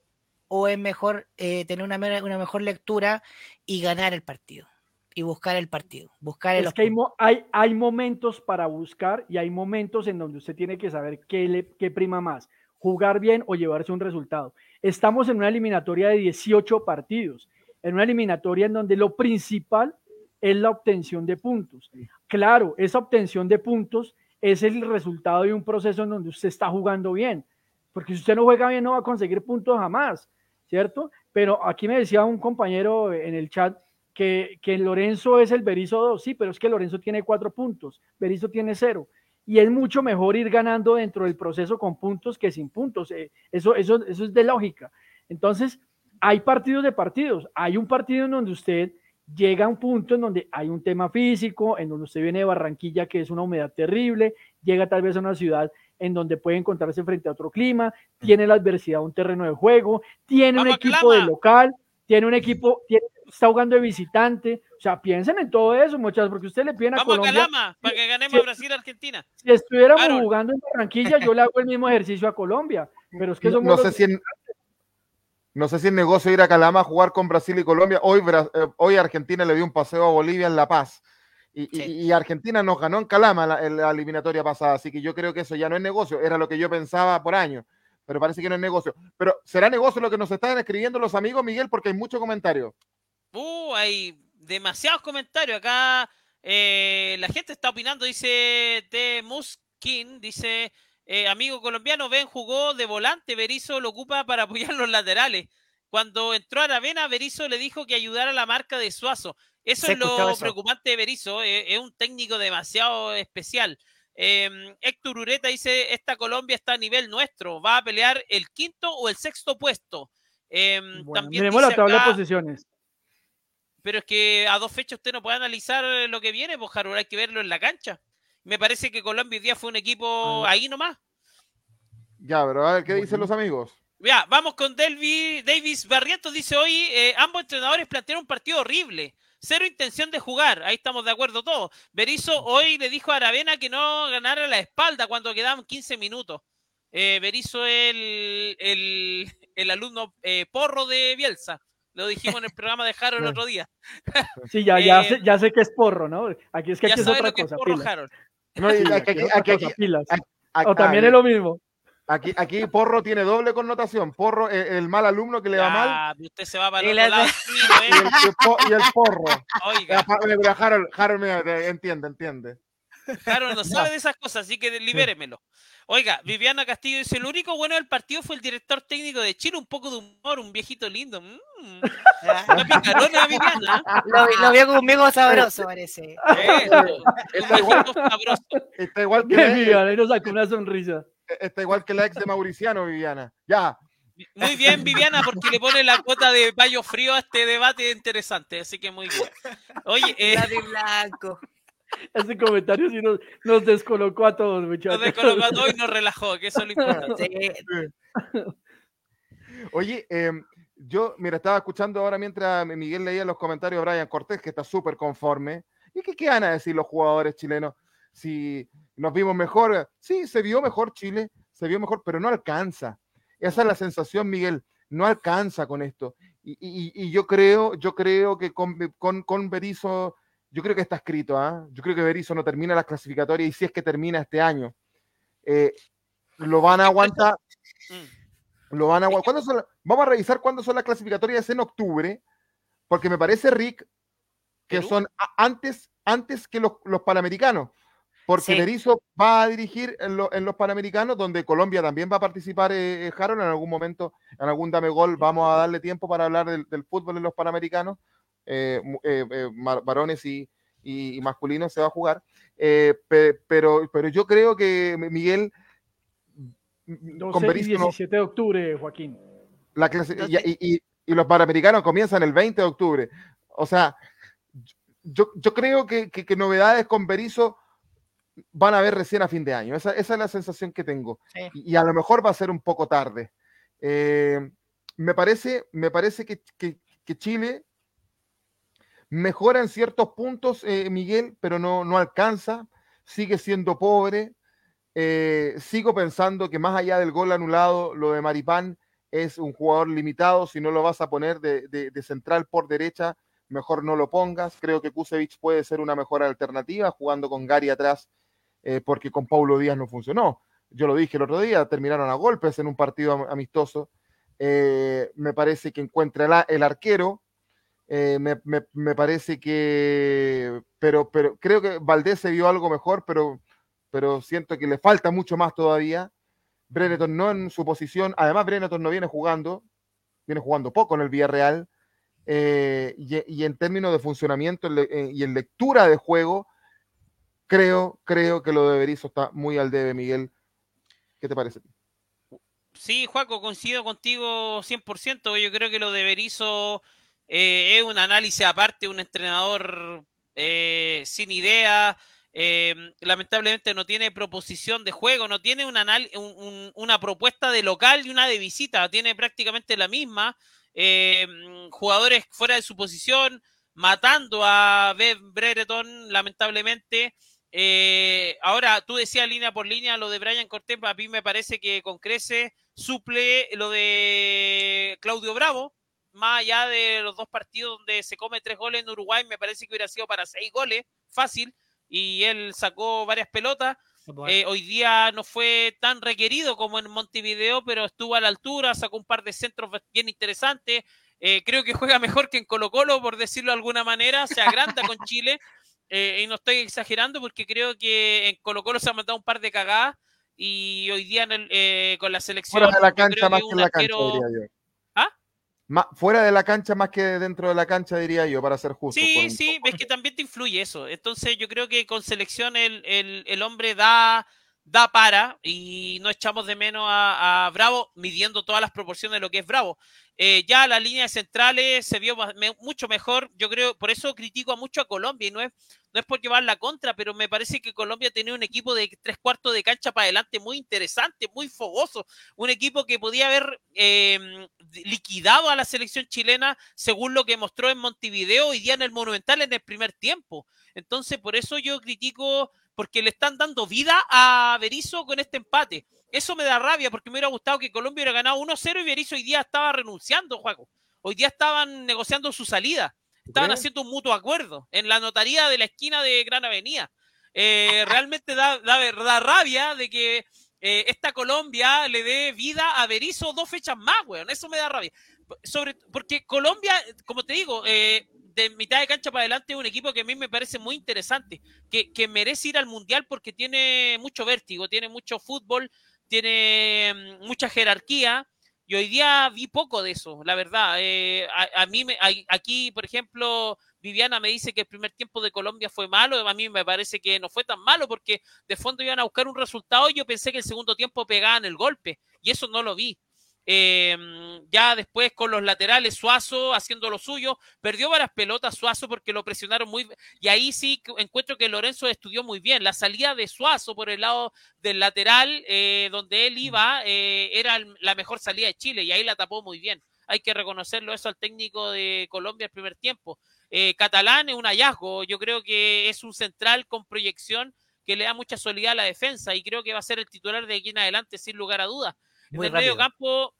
o es mejor eh, tener una, una, mejor lectura y ganar el partido y buscar el partido, buscar el es que hay, hay, momentos para buscar y hay momentos en donde usted tiene que saber qué, le, qué prima más, jugar bien o llevarse un resultado. Estamos en una eliminatoria de 18 partidos, en una eliminatoria en donde lo principal es la obtención de puntos. Claro, esa obtención de puntos es el resultado de un proceso en donde usted está jugando bien. Porque si usted no juega bien, no va a conseguir puntos jamás, ¿cierto? Pero aquí me decía un compañero en el chat que, que Lorenzo es el Berizo 2. Sí, pero es que Lorenzo tiene cuatro puntos, Berizo tiene cero. Y es mucho mejor ir ganando dentro del proceso con puntos que sin puntos. Eh, eso, eso, eso es de lógica. Entonces, hay partidos de partidos. Hay un partido en donde usted llega a un punto en donde hay un tema físico, en donde usted viene de Barranquilla, que es una humedad terrible, llega tal vez a una ciudad en donde puede encontrarse frente a otro clima, tiene la adversidad de un terreno de juego, tiene un equipo de local, tiene un equipo, está jugando de visitante. O sea, piensen en todo eso, muchachos, porque usted le piden a Vamos Colombia. a Calama, para que ganemos a Brasil Argentina. Si estuviéramos jugando en Barranquilla, yo le hago el mismo ejercicio a Colombia. Pero es que somos no, sé si en, no sé si es negocio ir a Calama a jugar con Brasil y Colombia. Hoy, eh, hoy Argentina le dio un paseo a Bolivia en La Paz. Y, Argentina nos ganó en Calama la, la, eliminatoria pasada, así que yo creo que eso ya no es negocio, era lo que yo pensaba por año, pero parece que no es negocio. Pero será negocio lo que nos están escribiendo los amigos, Miguel, porque hay muchos comentarios. Uh, hay demasiados comentarios. Acá eh, la gente está opinando, dice T. Muskin, dice, eh, amigo colombiano, Ben jugó de volante, Berizzo lo ocupa para apoyar los laterales. Cuando entró a Aravena, Berizzo le dijo que ayudara a la marca de Suazo. Eso es lo preocupante de Berizzo, eh, es un técnico demasiado especial. Em, Héctor Ureta dice, esta Colombia está a nivel nuestro, va a pelear el quinto o el sexto puesto. Em, también miremos la tabla de posiciones. Pero es que a dos fechas usted no puede analizar lo que viene, pues hay que verlo en la cancha. Me parece que Colombia hoy día fue un equipo ahí nomás. Ya, pero a ver, ¿qué dicen los amigos? Ya, vamos con Delvi, Davis Barrientos, dice hoy, eh, ambos entrenadores plantearon un partido horrible. Cero intención de jugar, ahí estamos de acuerdo todos. Berizzo hoy le dijo a Aravena que no ganara la espalda cuando quedaban 15 minutos. Eh, Berizzo es el, el, alumno eh, porro de Bielsa. Lo dijimos en el programa de Harold el otro día. Sí, ya, ya, sé, ya sé que es porro, ¿no? Aquí es que aquí es otra cosa. Es porro, No, aquí, aquí, o también es lo mismo. Aquí, aquí porro tiene doble connotación. Porro, el, mal alumno que le va mal. Usted se va para el otro lado. ¿eh? y, el, porro. Oiga. Harold, Harold entiende, entiende. Harold no sabe de esas cosas, así que libéremelo. Oiga, Viviana Castillo dice, lo único bueno del partido fue el director técnico de Chile, un poco de humor, un viejito lindo. Mm. Una picarona, Viviana. Lo, vio conmigo sabroso, parece. está, igual, sabroso. está igual que... Viviana, y nos sacó una sonrisa. Está igual que la ex de Mauriciano, Viviana. Ya. Muy bien, Viviana, porque le pone la cuota de baño frío a este debate interesante, así que muy bien. Oye, eh... de blanco. Ese comentario sí nos, descolocó a todos, muchachos. Nos descolocó a todos y nos relajó, que eso es lo importante. Oye, em, yo, mira, estaba escuchando ahora mientras Miguel leía los comentarios de Brian Cortés, que está súper conforme. ¿Y qué, qué van a decir los jugadores chilenos? Si nos vimos mejor, sí, se vio mejor Chile, se vio mejor, pero no alcanza. Esa es la sensación, Miguel, no alcanza con esto. Y, yo creo, yo creo que con, con, con Berizzo yo creo que está escrito, ¿ah? Yo creo que Berizzo no termina las clasificatorias y si es que termina este año, eh, lo van a aguantar. Mm. Lo van a aguantar. Vamos a revisar cuándo son las clasificatorias en octubre, porque me parece, Rick, que son antes, antes que los, panamericanos. Porque Berizzo va a dirigir en, los Panamericanos, donde Colombia también va a participar, eh, eh, Harold, en algún momento, en algún Dame Gol, vamos a darle tiempo para hablar del fútbol en los Panamericanos. Eh, eh, eh, varones y, masculinos se va a jugar. pero, pero yo creo que Miguel... 12 y 17 de octubre, Joaquín. La y, los panamericanos comienzan el 20 de octubre. O sea, yo, creo que, novedades con Berizzo van a ver recién a fin de año. Esa, es la sensación que tengo. Y, a lo mejor va a ser un poco tarde. me parece, me parece que, que Chile Mejora en ciertos puntos, eh, Miguel, pero no, no alcanza. Sigue siendo pobre. Eh, sigo pensando que más allá del gol anulado, lo de Maripán es un jugador limitado. Si no lo vas a poner de, central por derecha, mejor no lo pongas. Creo que Kusevich puede ser una mejor alternativa jugando con Gary atrás, eh, porque con Paulo Díaz no funcionó. Yo lo dije el otro día, terminaron a golpes en un partido amistoso. me parece que encuentra el arquero, eh, me, parece que, pero, pero creo que Valdés se vio algo mejor, pero, pero siento que le falta mucho más todavía. Breneton no en su posición, además Breneton no viene jugando, viene jugando poco en el Villarreal, eh, y, en términos de funcionamiento eh, y en lectura de juego, creo, creo que lo de Berizzo está muy al debe, Miguel. ¿Qué te parece? Sí, Juaco, coincido contigo 100%. Yo creo que lo de Berizzo eh, es un análisis aparte, un entrenador eh, sin idea, eh, lamentablemente no tiene proposición de juego, no tiene una, propuesta de local y una de visita, tiene prácticamente la misma. jugadores fuera de su posición, matando a Ben Brereton, lamentablemente. ahora, tú decías línea por línea lo de Brian Cortés, a mí me parece que con Crece suple lo de Claudio Bravo, más allá de los dos partidos donde se come tres goles en Uruguay, me parece que hubiera sido para seis goles, fácil, y él sacó varias pelotas. Eh, hoy día no fue tan requerido como en Montevideo, pero estuvo a la altura, sacó un par de centros bien interesantes. Eh, creo que juega mejor que en Colo Colo, por decirlo de alguna manera, se agranda con Chile. Eh, y no estoy exagerando porque creo que en Colo Colo se ha mandado un par de cagadas y hoy día con la selección... Fuera de la cancha más que en la cancha, diría yo fuera de la cancha más que dentro de la cancha, diría yo, para ser justo. Sí, sí, ves que también te influye eso. Entonces yo creo que con selección el, el hombre da, da para y no echamos de menos a, Bravo midiendo todas las proporciones de lo que es Bravo. Eh, ya las líneas centrales se vio mucho mejor, yo creo, por eso critico a mucho a Colombia y no es, no es por llevar la contra, pero me parece que Colombia tenía un equipo de tres cuartos de cancha para adelante muy interesante, muy fogoso, un equipo que podía haber em, liquidado a la selección chilena según lo que mostró en Montevideo y día en el Monumental en el primer tiempo. Entonces, por eso yo critico porque le están dando vida a Berizzo con este empate. Eso me da rabia porque me hubiera gustado que Colombia hubiera ganado 1-0 y Berizzo hoy día estaba renunciando, Juaco. Hoy día estaban negociando su salida. Estaban haciendo un mutuo acuerdo en la notaría de la esquina de Gran Avenida. Eh, realmente da, da, rabia de que eh, esta Colombia le dé vida a Berizzo dos fechas más, weón. Eso me da rabia. Sobre, porque Colombia, como te digo, eh, de mitad de cancha para adelante es un equipo que a mí me parece muy interesante, que, que merece ir al Mundial porque tiene mucho vértigo, tiene mucho fútbol, tiene mm, mucha jerarquía. Y hoy día vi poco de eso, la verdad. Eh, a, mí, me, aquí, por ejemplo, Viviana me dice que el primer tiempo de Colombia fue malo. A mí me parece que no fue tan malo porque de fondo iban a buscar un resultado y yo pensé que el segundo tiempo pegaban el golpe. Y eso no lo vi. Em, ya después con los laterales, Suazo haciendo lo suyo, perdió varias pelotas Suazo porque lo presionaron muy y ahí sí encuentro que Lorenzo estudió muy bien. La salida de Suazo por el lado del lateral, eh, donde él iba, eh, era la mejor salida de Chile y ahí la tapó muy bien. Hay que reconocerlo eso al técnico de Colombia el primer tiempo. Eh, Catalán es un hallazgo, yo creo que es un central con proyección que le da mucha solidez a la defensa y creo que va a ser el titular de aquí en adelante sin lugar a dudas. en el medio campo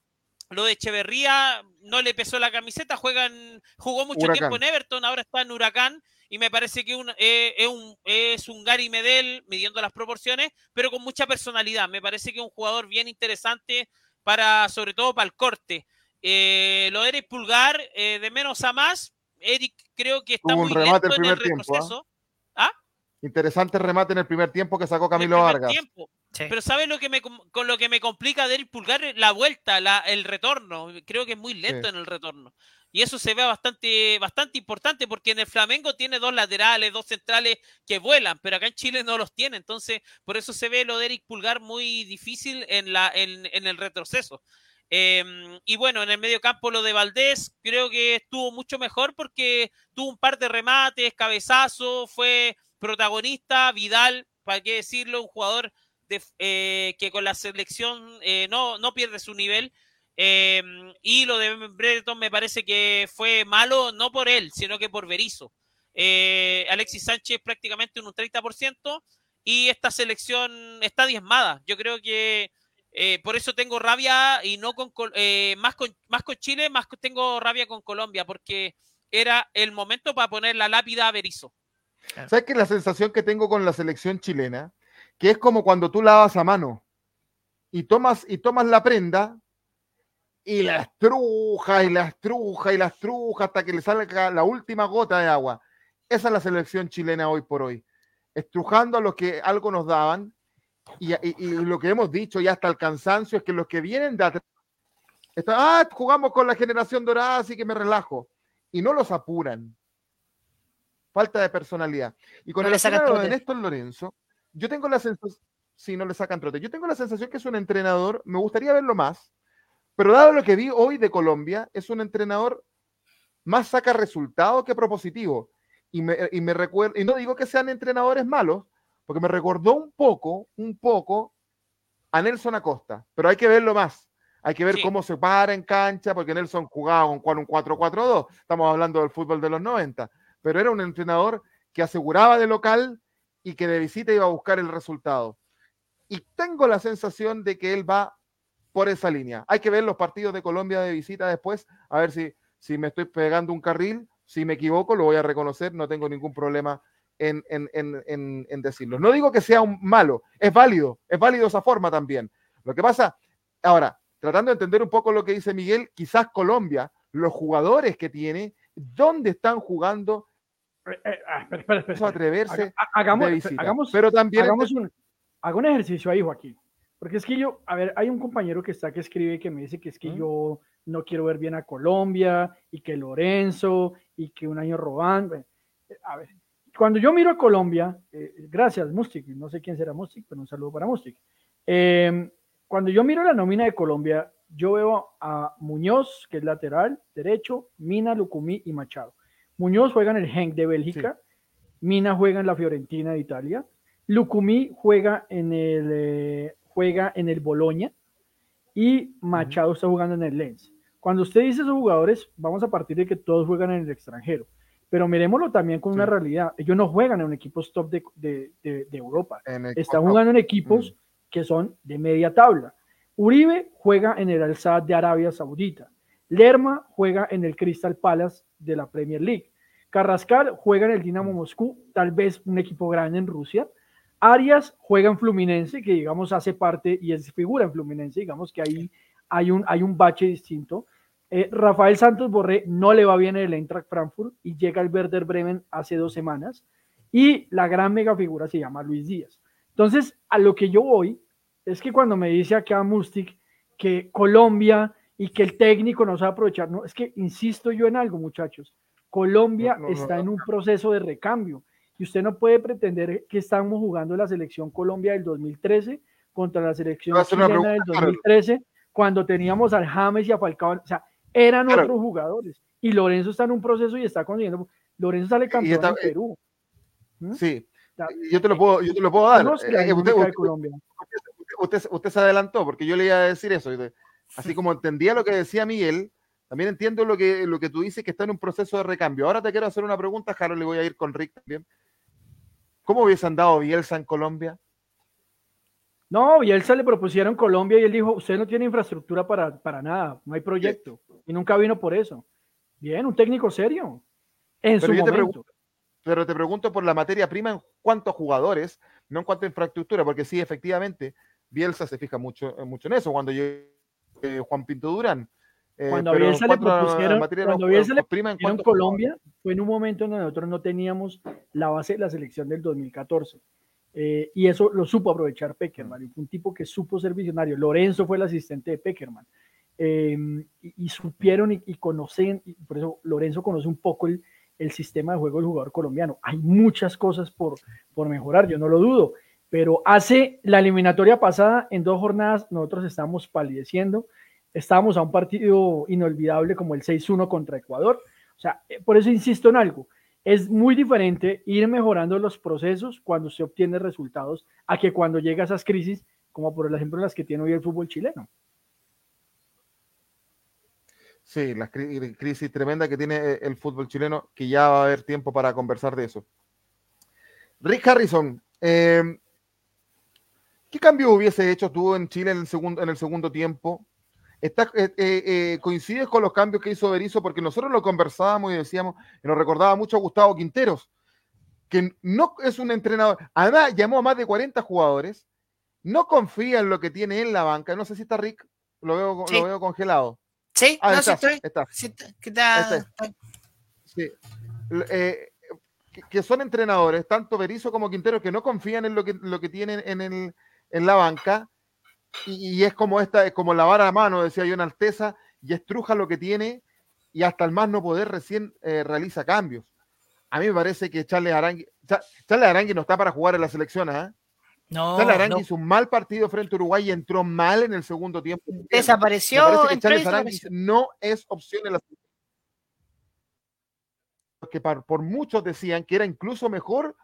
lo de Echeverría no le pesó la camiseta, juegan, jugó mucho tiempo en Everton, ahora está en Huracán y me parece que eh, es, un, es un Gary Medel midiendo las proporciones, pero con mucha personalidad. Me parece que es un jugador bien interesante para, sobre todo para el corte. Eh, lo de Eric Pulgar, eh, de menos a más, Eric creo que está muy lento en el ¿ah? retroceso. ¿Ah? Interesante remate en el primer tiempo que sacó Camilo Vargas. Pero ¿sabes lo que me, con lo que me complica de Eric Pulgar? La vuelta, la, el retorno. Creo que es muy lento en el retorno. Y eso se ve bastante, bastante importante porque en el Flamengo tiene dos laterales, dos centrales que vuelan, pero acá en Chile no los tiene. Entonces, por eso se ve lo de Eric Pulgar muy difícil en, la, en, en el retroceso. Em, y bueno, en el medio campo lo de Valdés creo que estuvo mucho mejor porque tuvo un par de remates, cabezazo, fue protagonista, Vidal, para qué decirlo, un jugador eh, que con la selección eh, no, no pierde su nivel. Eh, y lo de Brereton me parece que fue malo no por él, sino que por Berizzo. Alexis Sánchez prácticamente un 30% y esta selección está diezmada. Yo creo que por eso tengo rabia y no con más con más con Chile, más tengo rabia con Colombia porque era el momento para poner la lápida a Berizzo. ¿Sabes que la sensación que tengo con la selección chilena que es como cuando tú lavas a mano y tomas, y tomas la prenda y la estruja y la estruja y la estruja hasta que le salga la última gota de agua. Esa es la selección chilena hoy por hoy. Estrujando a los que algo nos daban y, lo que hemos dicho ya hasta el cansancio es que los que vienen de atrás, ah, jugamos con la generación dorada, así que me relajo. Y no los apuran. Falta de personalidad. Y con el de Néstor Lorenzo, yo tengo la sensación, si no le sacan trote, yo tengo la sensación que es un entrenador, me gustaría verlo más, pero dado lo que vi hoy de Colombia, es un entrenador más saca resultado que propositivo. Y me, y me recuerdo, y no digo que sean entrenadores malos, porque me recordó un poco, un poco a Nelson Acosta, pero hay que verlo más, Hay que ver cómo se para en cancha, porque Nelson jugaba con un 4-4-2. Estamos hablando del fútbol de los 90. Pero era un entrenador que aseguraba de local y que de visita iba a buscar el resultado. Y tengo la sensación de que él va por esa línea. Hay que ver los partidos de Colombia de visita después, a ver si, si me estoy pegando un carril. Si me equivoco, lo voy a reconocer, no tengo ningún problema en, en, decirlo. No digo que sea un malo, es válido, es válido esa forma también. Lo que pasa, ahora, tratando de entender un poco lo que dice Miguel, quizás Colombia, los jugadores que tiene, ¿dónde están jugando? Eh, eh, ah, espera, espera, atreverse hagamos, hagamos, pero también hagamos un, hago un ejercicio ahí, Joaquín. Porque es que yo, a ver, hay un compañero que está que escribe que me dice que es que yo no quiero ver bien a Colombia y que Lorenzo y que un año robando. A ver, cuando yo miro a Colombia, eh, gracias Mustic, no sé quién será Mustic, pero un saludo para Mustic. Em, cuando yo miro la nómina de Colombia, yo veo a Muñoz, que es lateral derecho, Mina, Lucumí y Machado. Muñoz juega en el Genk de Bélgica, Mina juega en la Fiorentina de Italia, Lucumí juega en el eh, juega en el Boloña y Machado está jugando en el Lens. Cuando usted dice esos jugadores, vamos a partir de que todos juegan en el extranjero. Pero miremoslo también con una realidad. Ellos no juegan en equipos top de, de, de, Europa. Están jugando en equipos que son de media tabla. Uribe juega en el Al-Sadd de Arabia Saudita. Lerma juega en el Crystal Palace de la Premier League. Carrascal juega en el Dinamo Moscú, tal vez un equipo grande en Rusia. Arias juega en Fluminense, que digamos hace parte y es figura en Fluminense, digamos que ahí hay un, hay un bache distinto. Eh, Rafael Santos Borré no le va bien en el Eintracht Frankfurt y llega al Werder Bremen hace dos semanas. Y la gran mega figura se llama Luis Díaz. Entonces, a lo que yo voy es que cuando me dice acá Mustic que Colombia y que el técnico no sabe aprovechar, no, es que insisto yo en algo, muchachos. Colombia está en un proceso de recambio y usted no puede pretender que estamos jugando la selección Colombia del 2013 contra la selección chilena del 2013 cuando teníamos al James y a Falcao, o sea, eran otros jugadores y Lorenzo está en un proceso y está consiguiendo, Lorenzo sale campeón en Perú. ¿Mm? Sí, yo te lo puedo, yo te lo puedo dar. Eh, usted, usted, se adelantó porque yo le iba a decir eso. Así como entendía lo que decía Miguel, también entiendo lo que, lo que tú dices, que está en un proceso de recambio. Ahora te quiero hacer una pregunta, Harold, le voy a ir con Rick también. ¿Cómo hubiese andado Bielsa en Colombia? No, Bielsa le propusieron Colombia y él dijo, usted no tiene infraestructura para, para nada, no hay proyecto. Y nunca vino por eso. Bien, un técnico serio. En su momento. pero te pregunto por la materia prima en cuanto a jugadores, no en cuanto a infraestructura, porque sí, efectivamente, Bielsa se fija mucho, mucho en eso. Cuando llegó eh, Juan Pinto Durán, eh, cuando Bielsa le propusieron, cuando Bielsa le en Colombia, fue en un momento en donde nosotros no teníamos la base de la selección del 2014. Eh, y eso lo supo aprovechar Peckerman. Y fue un tipo que supo ser visionario. Lorenzo fue el asistente de Peckerman. Em, y, supieron y, conocen, y por eso Lorenzo conoce un poco el, el, sistema de juego del jugador colombiano. Hay muchas cosas por, por mejorar, yo no lo dudo. Pero hace la eliminatoria pasada, en dos jornadas, nosotros estamos palideciendo estábamos a un partido inolvidable como el 6-1 contra Ecuador. O sea, eh, por eso insisto en algo. Es muy diferente ir mejorando los procesos cuando se obtiene resultados a que cuando llega esas crisis, como por ejemplo las que tiene hoy el fútbol chileno. Sí, la crisis tremenda que tiene eh, el fútbol chileno, que ya va a haber tiempo para conversar de eso. Rick Harrison, eh, ¿qué cambio hubiese hecho tú en Chile en el segundo, en el segundo tiempo? Está, eh, eh, eh, coincides con los cambios que hizo Berizzo, porque nosotros lo conversábamos y decíamos, y nos recordaba mucho a Gustavo Quinteros, que no es un entrenador, además llamó a más de 40 jugadores, no confía en lo que tiene en la banca, no sé si está Rick, lo veo, lo veo congelado. Sí, ah, no, está, estoy. Está. Sí, que, son entrenadores, tanto Berizzo como Quinteros, que no confían en lo que, lo que tienen en, el, en la banca y, es como esta, es como lavar a mano, decía yo en Alteza, y estruja lo que tiene y hasta el más no poder recién eh, realiza cambios. A mí me parece que Charles Arangui, Charles Arangui no está para jugar en la selección, ¿ah? No, Charles Arangui hizo un mal partido frente a Uruguay y entró mal en el segundo tiempo. Desapareció. Charles no es opción en la selección. Porque por muchos decían que era incluso mejor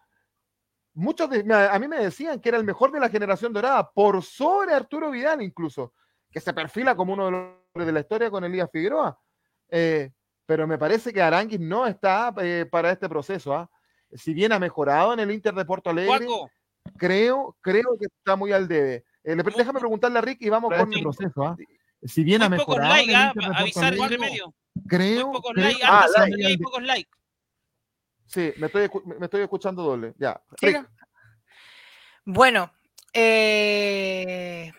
muchos a mí me decían que era el mejor de la generación dorada, por sobre Arturo Vidal incluso, que se perfila como uno de los de la historia con Elías Figueroa. Eh, pero me parece que Aranguis no está eh, para este proceso. ¿ah? Si bien ha mejorado en el Inter de Porto Alegre, creo, creo que está muy al debe. Eh, déjame preguntarle a Rick y vamos con el proceso. ¿ah? Si bien ha mejorado. Like, en el Inter de avisar entre medio. Creo. Muy pocos likes, ah, like. pocos likes. Sí, me estoy, me estoy escuchando doble. Ya. Bueno, eh,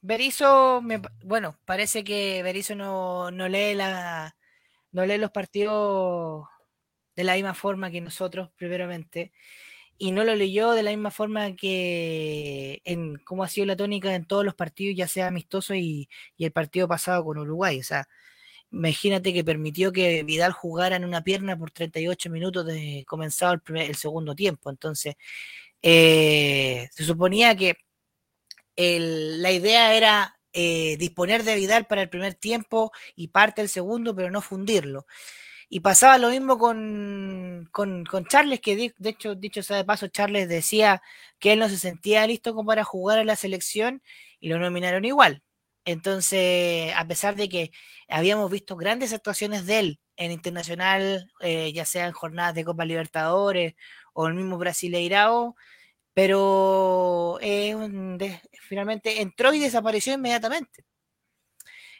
Berizzo, bueno, parece que Berizzo no, no, lee la, no lee los partidos de la misma forma que nosotros, primeramente, y no lo leyó de la misma forma que en cómo ha sido la tónica en todos los partidos, ya sea amistoso y, y el partido pasado con Uruguay. O sea, imagínate que permitió que Vidal jugara en una pierna por 38 minutos de comenzado el, primer, segundo tiempo. Entonces, eh, se suponía que la idea era eh, disponer de Vidal para el primer tiempo y parte del segundo, pero no fundirlo. Y pasaba lo mismo con, con, Charles, que de, hecho, dicho sea de paso, Charles decía que él no se sentía listo como para jugar a la selección y lo nominaron igual. Entonces, a pesar de que habíamos visto grandes actuaciones de él en internacional, eh, ya sea en jornadas de Copa Libertadores o el mismo Brasileirao, pero eh, finalmente entró y desapareció inmediatamente.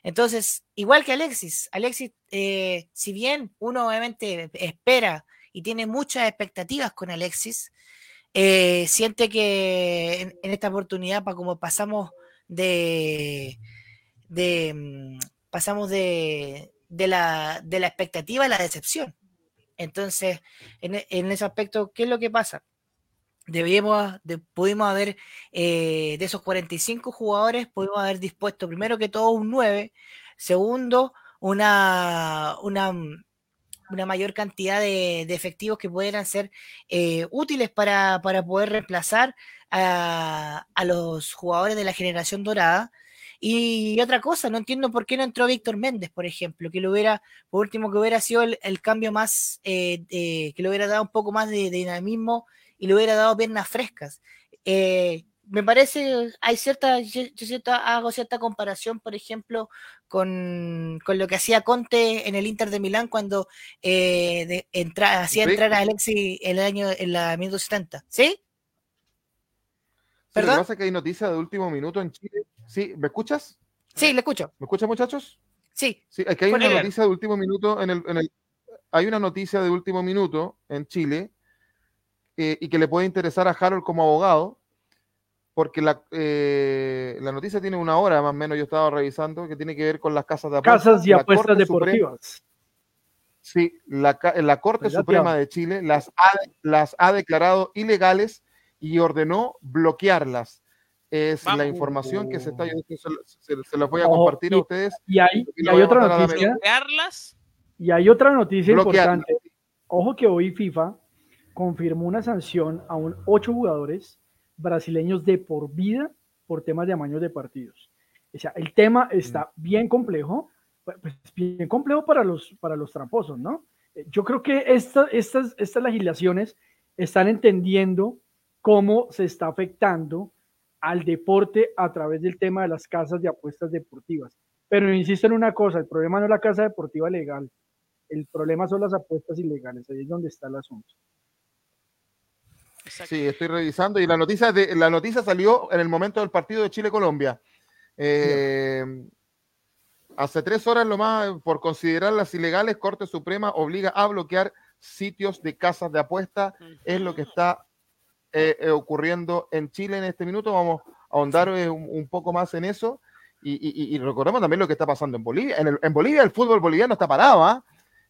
Entonces, igual que Alexis, Alexis, eh, si bien uno obviamente espera y tiene muchas expectativas con Alexis, siente que en, esta oportunidad, para como pasamos de, de mm, pasamos de, de, la, de la expectativa a la decepción. Entonces, en, ese aspecto, ¿qué es lo que pasa? Debíamos, de, pudimos haber, eh, de esos 45 jugadores, pudimos haber dispuesto primero que todo un 9, segundo, una, mayor cantidad de, efectivos que pudieran ser eh, útiles para, poder reemplazar a, los jugadores de la generación dorada. Y otra cosa, no entiendo por qué no entró Víctor Méndez, por ejemplo, que lo hubiera, por último, que hubiera sido el, el cambio más, eh, que le hubiera dado un poco más de, de, dinamismo y le hubiera dado piernas frescas. Eh, me parece, hay cierta, yo, cierta, hago cierta comparación, por ejemplo, con, con, lo que hacía Conte en el Inter de Milán cuando eh, de, entra, hacía entrar a Alexi el año en la 1970. ¿Sí? ¿Perdón? Lo que pasa es que hay noticias de último minuto en Chile Sí, ¿me escuchas? Sí, le escucho. ¿Me escuchan, muchachos? Sí. Sí, es que hay una noticia de último minuto en el, en el, hay una noticia de último minuto en Chile eh, y que le puede interesar a Harold como abogado, porque la, eh, la noticia tiene una hora más o menos, yo estaba revisando, que tiene que ver con las casas de apuestas. Casas y apuestas deportivas. sí, la, la Corte pues Suprema de Chile las ha, las ha declarado ilegales y ordenó bloquearlas es la información que se está se, se, las voy a compartir a ustedes. Y hay, y hay otra noticia. Y hay otra noticia importante. Ojo que hoy FIFA confirmó una sanción a un ocho jugadores brasileños de por vida por temas de amaños de partidos. O sea, el tema está mm. bien complejo, pues, pues bien complejo para los, para los tramposos, ¿no? Eh, yo creo que esta, estas, estas legislaciones están entendiendo cómo se está afectando al deporte a través del tema de las casas de apuestas deportivas. Pero insisto en una cosa, el problema no es la casa deportiva legal, el problema son las apuestas ilegales, ahí es donde está el asunto. Sí, estoy revisando y la noticia, de, la noticia salió en el momento del partido de Chile-Colombia. Eh, hace tres horas lo más, por considerarlas ilegales, Corte Suprema obliga a bloquear sitios de casas de apuesta. Es lo que está eh, eh, ocurriendo en Chile en este minuto. Vamos a ahondar eh, un, poco más en eso. Y, recordemos también lo que está pasando en Bolivia. En, en Bolivia el fútbol boliviano está parado. ¿ah?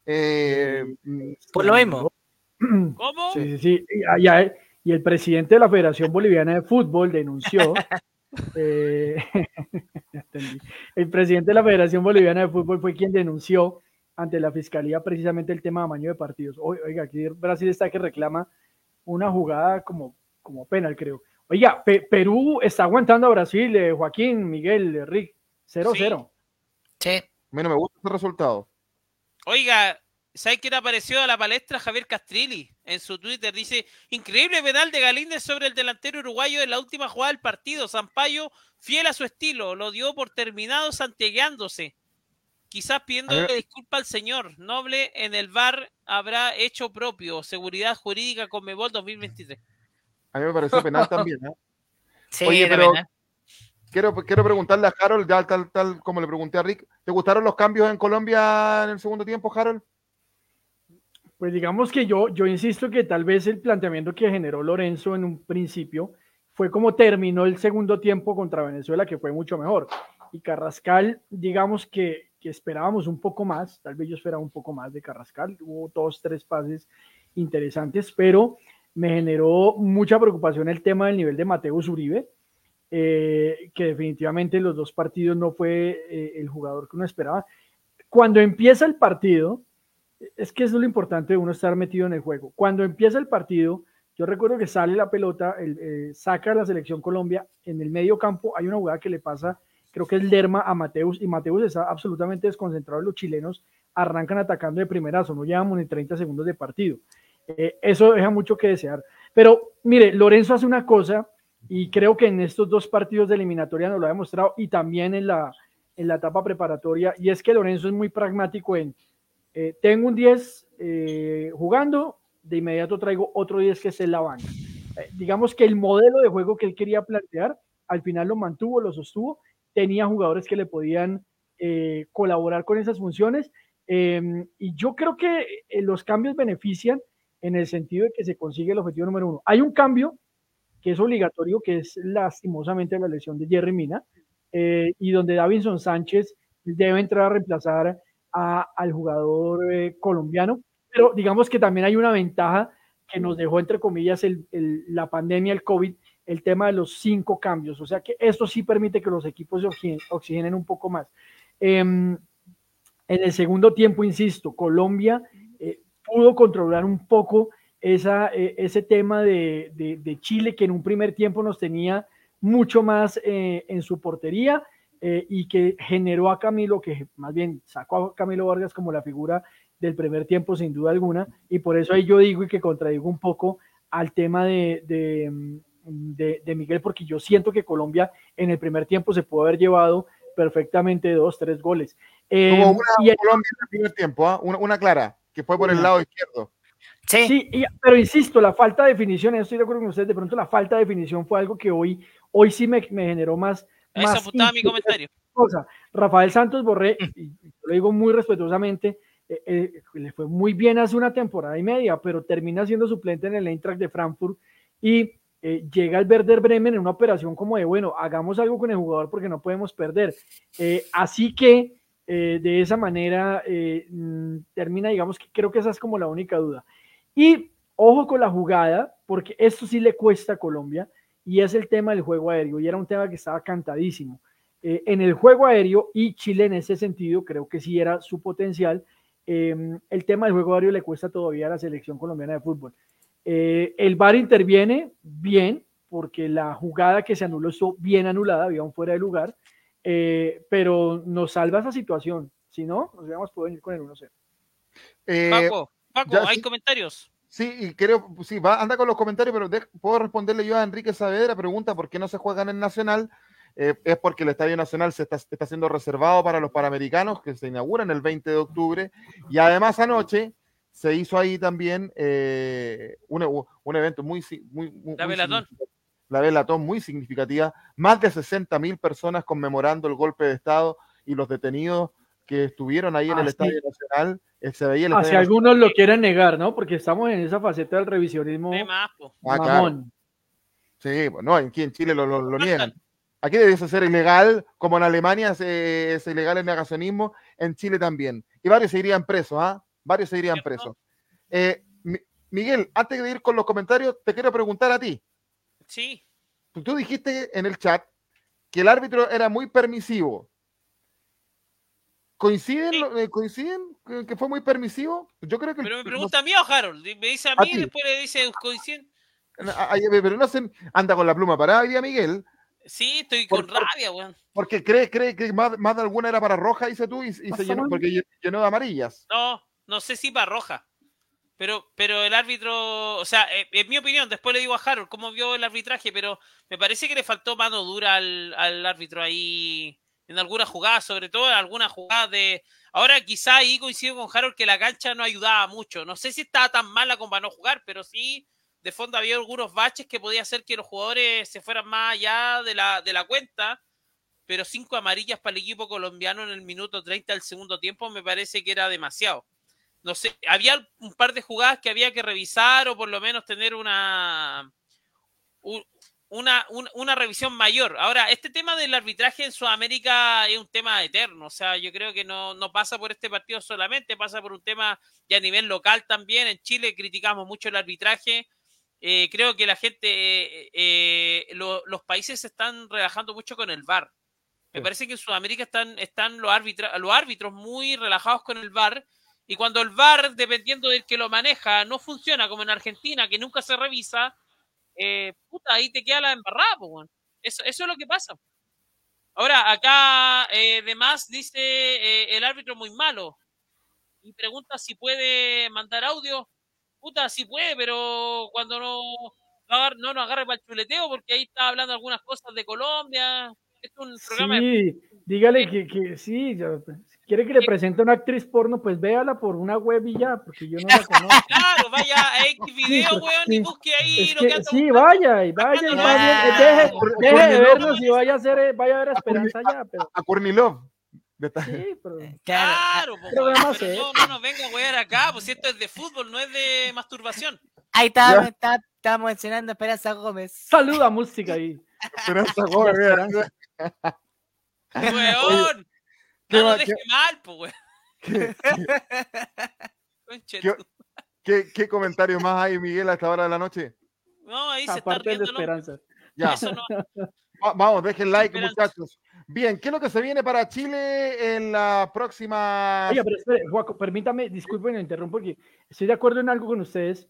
Mm, Por lo mismo. ¿Cómo? Sí, sí, sí. Y, el presidente de la Federación Boliviana de Fútbol denunció. el presidente de la Federación Boliviana de Fútbol fue quien denunció ante la fiscalía precisamente el tema de amaño de partidos. Oiga, aquí Brasil está que reclama una jugada como, como penal, creo. Oiga, Perú está aguantando a Brasil, eh, Joaquín, Miguel, Rick, 0-0. Sí. Menos me gusta ese resultado. Oiga, ¿Sabes quién apareció a la palestra? Javier Castrilli en su Twitter. Dice, increíble penal de Galíndez sobre el delantero uruguayo en la última jugada del partido. Sampaio, fiel a su estilo, lo dio por terminado santiagueándose. Quizás pidiéndole disculpa al señor. Noble en el VAR habrá hecho propio. Seguridad jurídica con Mebol 2023. A mí me pareció penal también, ¿eh? Sí, Oye, pero quiero, quiero preguntarle a Harold, ya tal, tal como le pregunté a Rick, ¿te gustaron los cambios en Colombia en el segundo tiempo, Harold? Pues digamos que yo, yo insisto que tal vez el planteamiento que generó Lorenzo en un principio fue como terminó el segundo tiempo contra Venezuela, que fue mucho mejor. Y Carrascal, digamos que, que esperábamos un poco más, tal vez yo esperaba un poco más de Carrascal, hubo dos, tres pases interesantes, pero me generó mucha preocupación el tema del nivel de Mateus Uribe, eh, que definitivamente los dos partidos no fue eh, el jugador que uno esperaba. Cuando empieza el partido, es que eso es lo importante de uno estar metido en el juego. Cuando empieza el partido, yo recuerdo que sale la pelota, el, eh, saca la selección Colombia en el medio campo, hay una jugada que le pasa, creo que es Lerma a Mateus, y Mateus está absolutamente desconcentrado, los chilenos arrancan atacando de primerazo, no llevamos ni 30 segundos de partido. Eh, eso deja mucho que desear. Pero mire, Lorenzo hace una cosa, y creo que en estos dos partidos de eliminatoria nos lo ha demostrado, y también en la, en la etapa preparatoria, y es que Lorenzo es muy pragmático en eh, tengo un 10 eh, jugando, de inmediato traigo otro 10 que es en la banca. Eh, digamos que el modelo de juego que él quería plantear, al final lo mantuvo, lo sostuvo, tenía jugadores que le podían colaborar con esas funciones. Em, y yo creo que los cambios benefician en el sentido de que se consigue el objetivo número uno. Hay un cambio que es obligatorio, que es lastimosamente la lesión de Jerry Mina, y donde Davinson Sánchez debe entrar a reemplazar al jugador eh, colombiano, pero digamos que también hay una ventaja que nos dejó, entre comillas, la pandemia, el COVID, el tema de los cinco cambios. O sea que esto sí permite que los equipos se oxigenen un poco más. Em, en el segundo tiempo, insisto, Colombia eh, pudo controlar un poco esa, eh, ese tema de, de, Chile que en un primer tiempo nos tenía mucho más en su portería eh, y que generó a Camilo, que más bien sacó a Camilo Vargas como la figura del primer tiempo sin duda alguna, y por eso ahí yo digo y que contradigo un poco al tema de, Miguel, porque yo siento que Colombia en el primer tiempo se pudo haber llevado perfectamente dos, tres goles. Eh, una Colombia en el primer tiempo, ¿ah? una, clara, que fue por el lado izquierdo. Sí, pero insisto, la falta de definición, estoy de acuerdo con ustedes, de pronto la falta de definición fue algo que hoy, hoy sí me, me generó más, eso apuntaba mi comentario. Cosa. Rafael Santos Borré, mm. y lo digo muy respetuosamente, eh, eh, le fue muy bien hace una temporada y media, pero termina siendo suplente en el Eintracht de Frankfurt y eh, llega al Werder Bremen en una operación como de, bueno, hagamos algo con el jugador porque no podemos perder. así que de esa manera mm, termina, digamos que creo que esa es como la única duda. Y ojo con la jugada, porque esto sí le cuesta a Colombia y es el tema del juego aéreo, y era un tema que estaba cantadísimo. Eh, en el juego aéreo, y Chile en ese sentido, creo que sí era su potencial, el tema del juego aéreo le cuesta todavía a la selección colombiana de fútbol. Eh, el VAR interviene bien, porque la jugada que se anuló estuvo bien anulada, había un fuera de lugar, eh, pero nos salva esa situación. Si no, nos hubiéramos podido ir con el 1-0. Paco, Paco, ¿hay comentarios? Sí, y creo, sí, va, anda con los comentarios, pero puedo responderle yo a Enrique Saavedra, pregunta por qué no se juega en el Nacional. Eh, es porque el Estadio Nacional se está, está siendo reservado para los Panamericanos que se inauguran el 20 de octubre. Y además anoche se hizo ahí también eh, un, un, evento muy, muy, muy La Velatón. La Velatón muy significativa. Más de 60 mil personas conmemorando el golpe de Estado y los detenidos que estuvieron ahí en el Estadio Nacional si algunos lo quieren negar, ¿no? Porque estamos en esa faceta del revisionismo. Ah, sí, pues no, aquí en Chile lo, niegan. Aquí debe ser ilegal, como en Alemania es, ilegal el negacionismo, en Chile también. Y varios se irían presos, ¿ah? Varios se irían presos. Eh, Miguel, antes de ir con los comentarios, te quiero preguntar a ti. Sí. Tú dijiste en el chat que el árbitro era muy permisivo. ¿Coinciden, eh, ¿Coinciden que fue muy permisivo? Yo creo que. Pero me pregunta a mí o Harold. Me dice a mí y después le dice coinciden. Pero no hacen. Anda con la pluma parada día Miguel. Sí, estoy con rabia, weón. Porque cree, cree que más, más, de alguna era para roja, dice tú, y, se llenó, porque llenó de amarillas. No, no sé si para roja. Pero, pero el árbitro, o sea, eh, en mi opinión, después le digo a Harold cómo vio el arbitraje, pero me parece que le faltó mano dura al, al árbitro ahí en alguna jugada, sobre todo en alguna jugada de... Ahora quizá ahí coincido con Harold que la cancha no ayudaba mucho. No sé si estaba tan mala como para no jugar, pero sí, de fondo había algunos baches que podía hacer que los jugadores se fueran más allá de la, de la cuenta. Pero cinco amarillas para el equipo colombiano en el minuto 30 del segundo tiempo me parece que era demasiado no sé, había un par de jugadas que había que revisar o por lo menos tener una, una, una, revisión mayor. Ahora, este tema del arbitraje en Sudamérica es un tema eterno, o sea, yo creo que no, no pasa por este partido solamente, pasa por un tema ya a nivel local también. En Chile criticamos mucho el arbitraje. Eh, creo que la gente, eh, eh, los países se están relajando mucho con el VAR. Me parece que en Sudamérica están, están los, los árbitros muy relajados con el VAR y cuando el VAR, dependiendo del que lo maneja, no funciona como en Argentina, que nunca se revisa, eh, puta, ahí te queda la embarrada, eso, eso es lo que pasa. Ahora, acá, eh, además, dice eh, el árbitro muy malo. Y pregunta si puede mandar audio. Puta, si puede, pero cuando no, no, nos agarre para el chuleteo, porque ahí está hablando algunas cosas de Colombia. Es un programa. Sí, dígale que, que sí, quiere que le presente una actriz porno, pues véala por una web y ya, porque yo no la conozco. Claro, vaya a X video, weón, y busque ahí lo que, anda Sí, vaya, y vaya, y vaya, deje, deje de vernos y vaya a hacer, eh, vaya a ver a Esperanza ya. Pero... A Cornilov. Sí, pero... Claro, pues, pero no, no nos venga a wear acá, pues esto es de fútbol, no es de masturbación. Ahí está, está, estamos mencionando a Esperanza Gómez. Saluda música ahí. Esperanza Gómez, Weón. No lo deje mal, pues, ¿Qué, ¿Qué, comentario más hay, Miguel, a esta hora de la noche? No, ahí se está riendo de esperanza. Ya. Vamos, dejen like, muchachos. Bien, ¿qué es lo que se viene para Chile en la próxima? Oye, pero espere, Juaco, permítame, disculpen, me interrumpo porque estoy de acuerdo en algo con ustedes.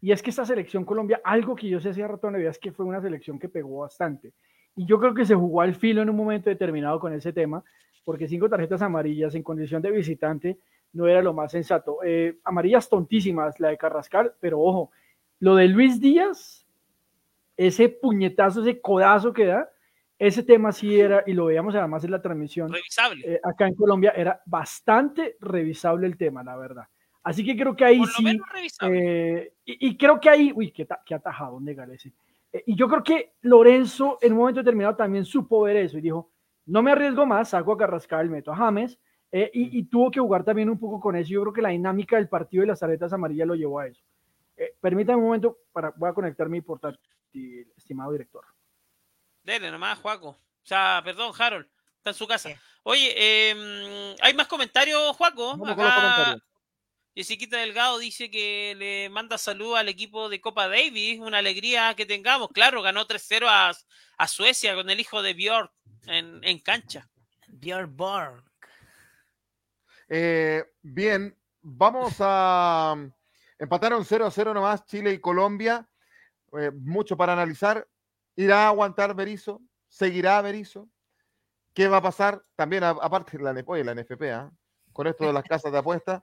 Y es que esta selección Colombia, algo que yo sé hacía rato en vida es que fue una selección que pegó bastante. Y yo creo que se jugó al filo en un momento determinado con ese tema, porque cinco tarjetas amarillas en condición de visitante no era lo más sensato. Eh, amarillas tontísimas, la de Carrascal, pero ojo, lo de Luis Díaz, ese puñetazo, ese codazo que da, ese tema sí era, y lo veíamos además en la transmisión. Revisable. Eh, acá en Colombia era bastante revisable el tema, la verdad. Así que creo que ahí sí. Eh, y, creo que ahí, uy, qué, qué atajado, ese. Y yo creo que Lorenzo en un momento determinado también supo ver eso y dijo, no me arriesgo más, saco a Carrascal, meto a James, eh, y, tuvo que jugar también un poco con eso. Yo creo que la dinámica del partido de las tarjetas amarillas lo llevó a eso. Eh, permítame un momento, para, voy a conectar mi portátil, estimado director. Dele nomás, Juaco. O sea, perdón, Harold, está en su casa. Oye, em, ¿hay más comentarios, Juaco? Comentarios. Jessiquita Delgado dice que le manda salud al equipo de Copa Davis, una alegría que tengamos. Claro, ganó 3-0 a, a, Suecia con el hijo de Björk en, cancha. Björn Borg. Eh, bien, vamos a empatar un 0 0 nomás Chile y Colombia. Eh, mucho para analizar. ¿Irá a aguantar Berizzo? ¿Seguirá Berizzo? ¿Qué va a pasar? También, aparte de la, la NFP, ¿ah? con esto de las casas de apuestas.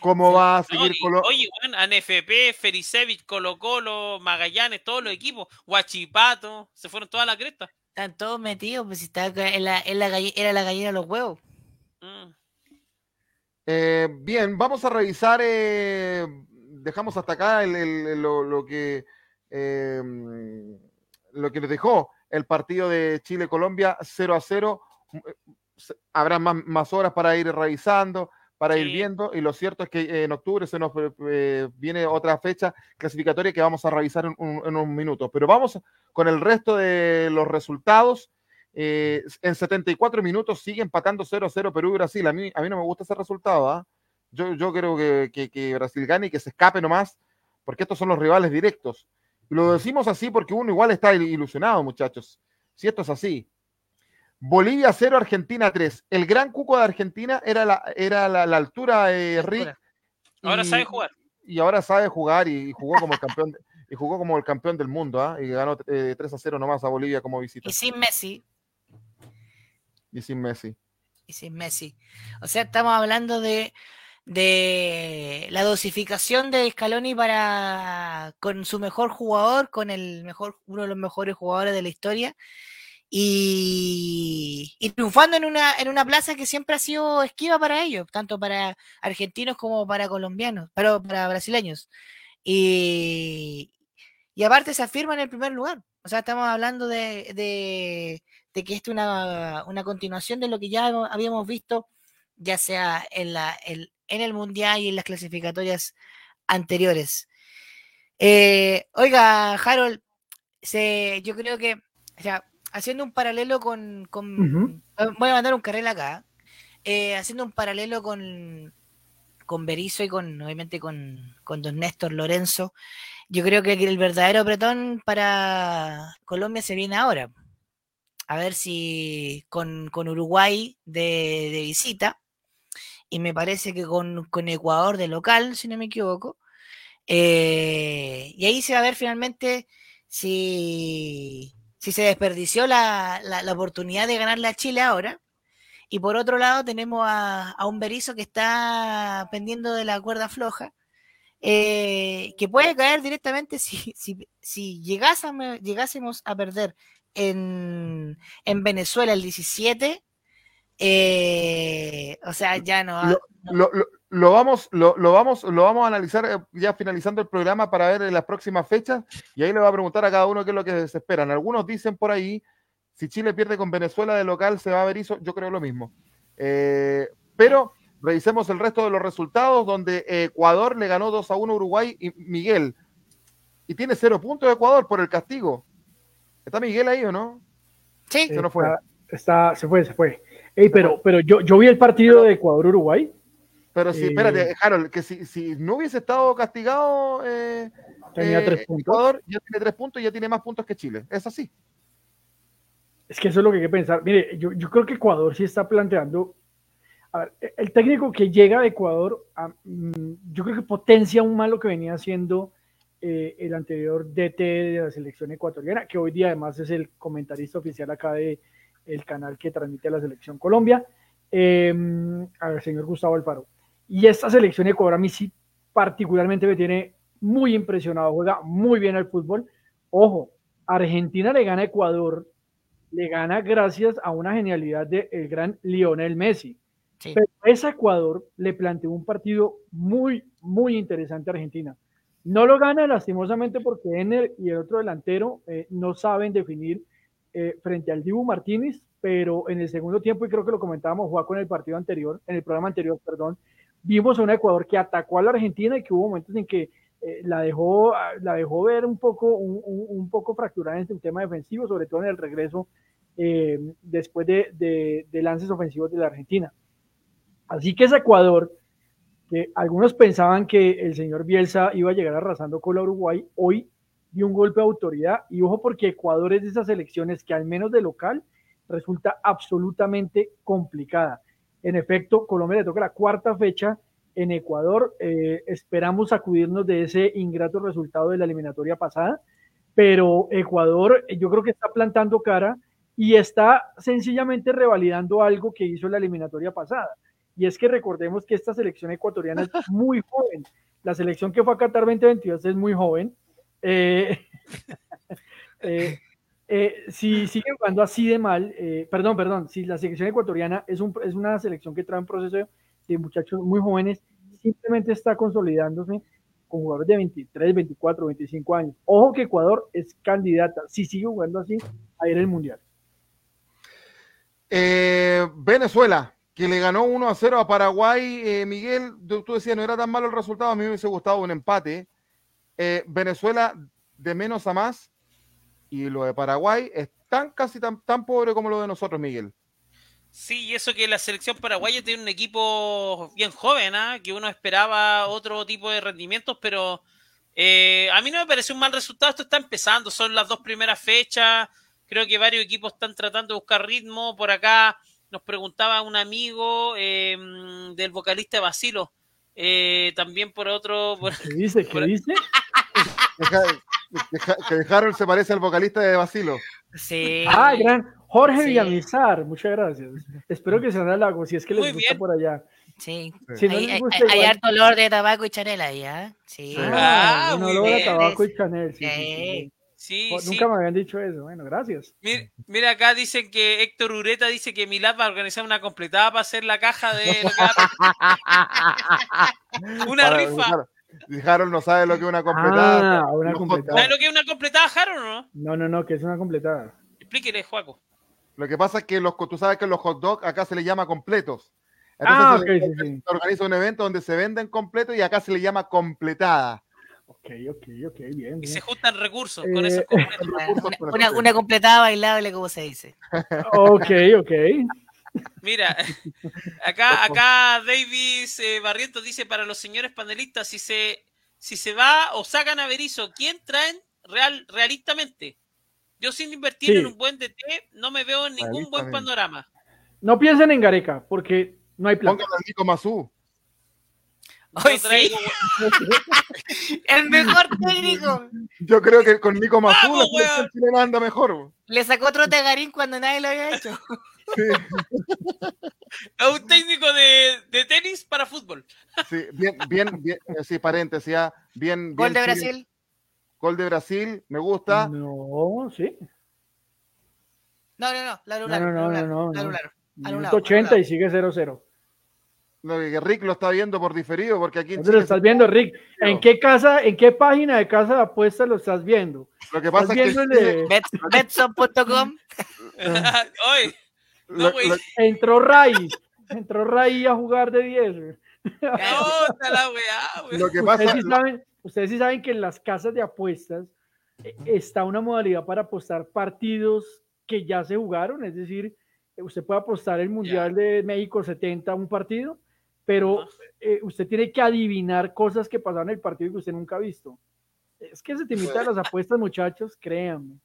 ¿Cómo va a seguir Colo Oye, bueno, ANFP, Ferisevich, Colo Colo, Magallanes, todos los equipos, Huachipato, se fueron todas las crestas. Están todos metidos, pues si está en la, en la era la gallina de los huevos. Mm. Eh, bien, vamos a revisar, eh, dejamos hasta acá lo, que em, lo que nos dejó el partido de Chile-Colombia 0 a 0. Habrá más, más horas para ir revisando para ir viendo. Y lo cierto es que eh, en octubre se nos eh, viene otra fecha clasificatoria que vamos a revisar en, unos minutos. Pero vamos con el resto de los resultados. Eh, en 74 minutos sigue empatando 0-0 Perú y Brasil. A mí, a mí no me gusta ese resultado. ¿ah? Yo, yo creo que, que, Brasil gane y que se escape nomás, porque estos son los rivales directos. Y lo decimos así porque uno igual está ilusionado, muchachos. Si esto es así. Bolivia 0, Argentina 3. El gran cuco de Argentina era la, era la, altura de Rick. Ahora sabe jugar. Y ahora sabe jugar y, jugó como el campeón y jugó como el campeón del mundo, ¿ah? Y ganó 3 eh, a 0 nomás a Bolivia como visita. Y sin Messi. Y sin Messi. Y sin Messi. O sea, estamos hablando de de la dosificación de Scaloni para con su mejor jugador, con el mejor, uno de los mejores jugadores de la historia, y, triunfando en una, en una plaza que siempre ha sido esquiva para ellos, tanto para argentinos como para colombianos, pero para brasileños. Y, y aparte se afirma en el primer lugar. O sea, estamos hablando de, de, que esto es una, una, continuación de lo que ya habíamos visto, ya sea en, la, en, el Mundial y en las clasificatorias anteriores. Eh, oiga, Harold, se, yo creo que, o sea, haciendo un paralelo con. Voy a mandar un carril acá. Eh, haciendo un paralelo con, con Berizzo y con, obviamente, con, con Don Néstor Lorenzo. Yo creo que el verdadero apretón para Colombia se viene ahora. A ver si con, Uruguay de, visita. Y me parece que con, Ecuador de local, si no me equivoco. Eh, y ahí se va a ver finalmente si si se desperdició la, oportunidad de ganarle a Chile ahora. Y por otro lado tenemos a, un Berizo que está pendiendo de la cuerda floja, eh, que puede caer directamente si, si, llegásemos, llegásemos a perder en, Venezuela el 17. Eh, o sea, ya no lo vamos, lo, vamos, lo vamos a analizar eh, ya finalizando el programa para ver las próximas fechas y ahí le va a preguntar a cada uno qué es lo que se esperan. Algunos dicen por ahí, si Chile pierde con Venezuela de local se va a ver eso, yo creo lo mismo. Eh, pero revisemos el resto de los resultados, donde Ecuador le ganó 2 a 1 a Uruguay y Miguel. Y tiene cero puntos de Ecuador por el castigo. ¿Está Miguel ahí o no? Sí. Se, no fue. Está, se fue, se fue. pero, pero yo, yo vi el partido de Ecuador-Uruguay pero si, espérate, eh, Harold, que si, si, no hubiese estado castigado, eh, tenía eh, tres puntos. Ecuador ya tiene tres puntos y ya tiene más puntos que Chile. Es así. Es que eso es lo que hay que pensar. Mire, yo, yo creo que Ecuador sí está planteando. A ver, e, el técnico que llega de Ecuador, mm, yo creo que potencia aún más lo que venía haciendo el anterior DT de la selección ecuatoriana, que hoy día además es el comentarista oficial acá de el canal que transmite la selección Colombia, eh, al señor Gustavo Alfaro. Y esta selección de Ecuador a mí sí particularmente me tiene muy impresionado, juega muy bien al fútbol. Ojo, Argentina le gana a Ecuador, le gana gracias a una genialidad del gran Lionel Messi. Pero ese Ecuador le planteó un partido muy, muy interesante a Argentina. No lo gana lastimosamente porque Ener y el otro delantero eh, no saben definir eh, frente al Dibu Martínez, pero en el segundo tiempo, y creo que lo comentábamos, jugó con el partido anterior, en el programa anterior, perdón, vimos a un Ecuador que atacó a la Argentina y que hubo momentos en que eh, la, dejó, la dejó ver un poco, un, poco fracturada en el tema defensivo, sobre todo en el regreso eh, después de, de, lances ofensivos de la Argentina. Así que ese Ecuador, que algunos pensaban que el señor Bielsa iba a llegar arrasando con la Uruguay, hoy dio un golpe de autoridad y ojo porque Ecuador es de esas elecciones que al menos de local resulta absolutamente complicada. En efecto, Colombia le toca la cuarta fecha en Ecuador. Eh, esperamos sacudirnos de ese ingrato resultado de la eliminatoria pasada, pero Ecuador eh, yo creo que está plantando cara y está sencillamente revalidando algo que hizo la eliminatoria pasada. Y es que recordemos que esta selección ecuatoriana es muy joven. La selección que fue a Qatar 2022 es muy joven. Eh, Eh, si sigue jugando así de mal, eh, perdón, perdón, si la selección ecuatoriana es, un, es una selección que trae un proceso de muchachos muy jóvenes, simplemente está consolidándose con jugadores de 23, 24, 25 años. Ojo que Ecuador es candidata, si sigue jugando así, a ir al Mundial. Eh, Venezuela, que le ganó 1 a 0 a Paraguay. Miguel, tú decías, no era tan malo el resultado, a mí me hubiese gustado un empate. Venezuela de menos a más, y lo de Paraguay es tan casi tan, tan pobre como lo de nosotros, Miguel. Sí, y eso que la selección paraguaya tiene un equipo bien joven, ¿ah? que uno esperaba otro tipo de rendimientos, pero eh, a mí no me parece un mal resultado. Esto está empezando, son las dos primeras fechas. Creo que varios equipos están tratando de buscar ritmo. Por acá nos preguntaba un amigo em, del vocalista Basilo. Eh, también por otro. ¿Qué dice? ¿Qué dice? Que Harold se parece al vocalista de Basilo. Sí. Ah, gran Jorge Villamizar, muchas gracias. Espero que se den lago, si es que les gusta por allá. Sí. hay, harto olor de tabaco y chanela ahí, ¿ah? Sí. Ah, ah un olor de tabaco y chanel. Sí, sí, Nunca me habían dicho eso. Bueno, gracias. Mira, acá dicen que Héctor Ureta dice que Milad va a organizar una completada para hacer la caja de. una rifa. Harold no sabe lo que es una completada. Ah, una completada. ¿Sabe lo que es una completada, Harold o no? No, no, no, que es una completada. Explíquele, Juaco. Lo que pasa es que los, tú sabes que los hot dogs acá se les llama completos. ah, ok, sí, sí. Se organiza un evento donde se venden completos y acá se le llama completada. Ok, ok, ok, bien. Y se juntan recursos con esos eh, una, una, completada bailable, como se dice. ok, ok. Mira, acá, acá Davis eh, Barrientos dice para los señores panelistas, si se, si se va o sacan a Berizzo, ¿quién traen real, realistamente? Yo sin invertir en un buen DT no me veo en ningún buen panorama. No piensen en Gareca, porque no hay plan. Pónganlo a Nico Mazú. Hoy sí. el mejor técnico. Yo creo que con Nico Mazú la le anda mejor. Le sacó otro tegarín cuando nadie lo había hecho. Sí. Es un técnico de, de, tenis para fútbol. Sí, bien, bien, bien, sí, paréntesis, bien, bien. Gol de Brasil. Gol de Brasil, me gusta. No, sí. No, no, no, la no, no, no, no, no. 80 y sigue 0-0. No, que Rick lo está viendo por diferido, porque aquí en Chile lo estás viendo, Rick? ¿En qué casa, en qué página de casa de apuestas lo estás viendo? Lo que pasa es que Betson.com. no, entró Ray, entró Ray a jugar de 10. No, está la weá, Lo que pasa Ustedes sí saben que en las casas de apuestas eh, está una modalidad para apostar partidos que ya se jugaron, es decir, usted puede apostar el Mundial de México 70 un partido, pero eh, usted tiene que adivinar cosas que pasaron en el partido que usted nunca ha visto. Es que se te imita las apuestas, muchachos, créanme.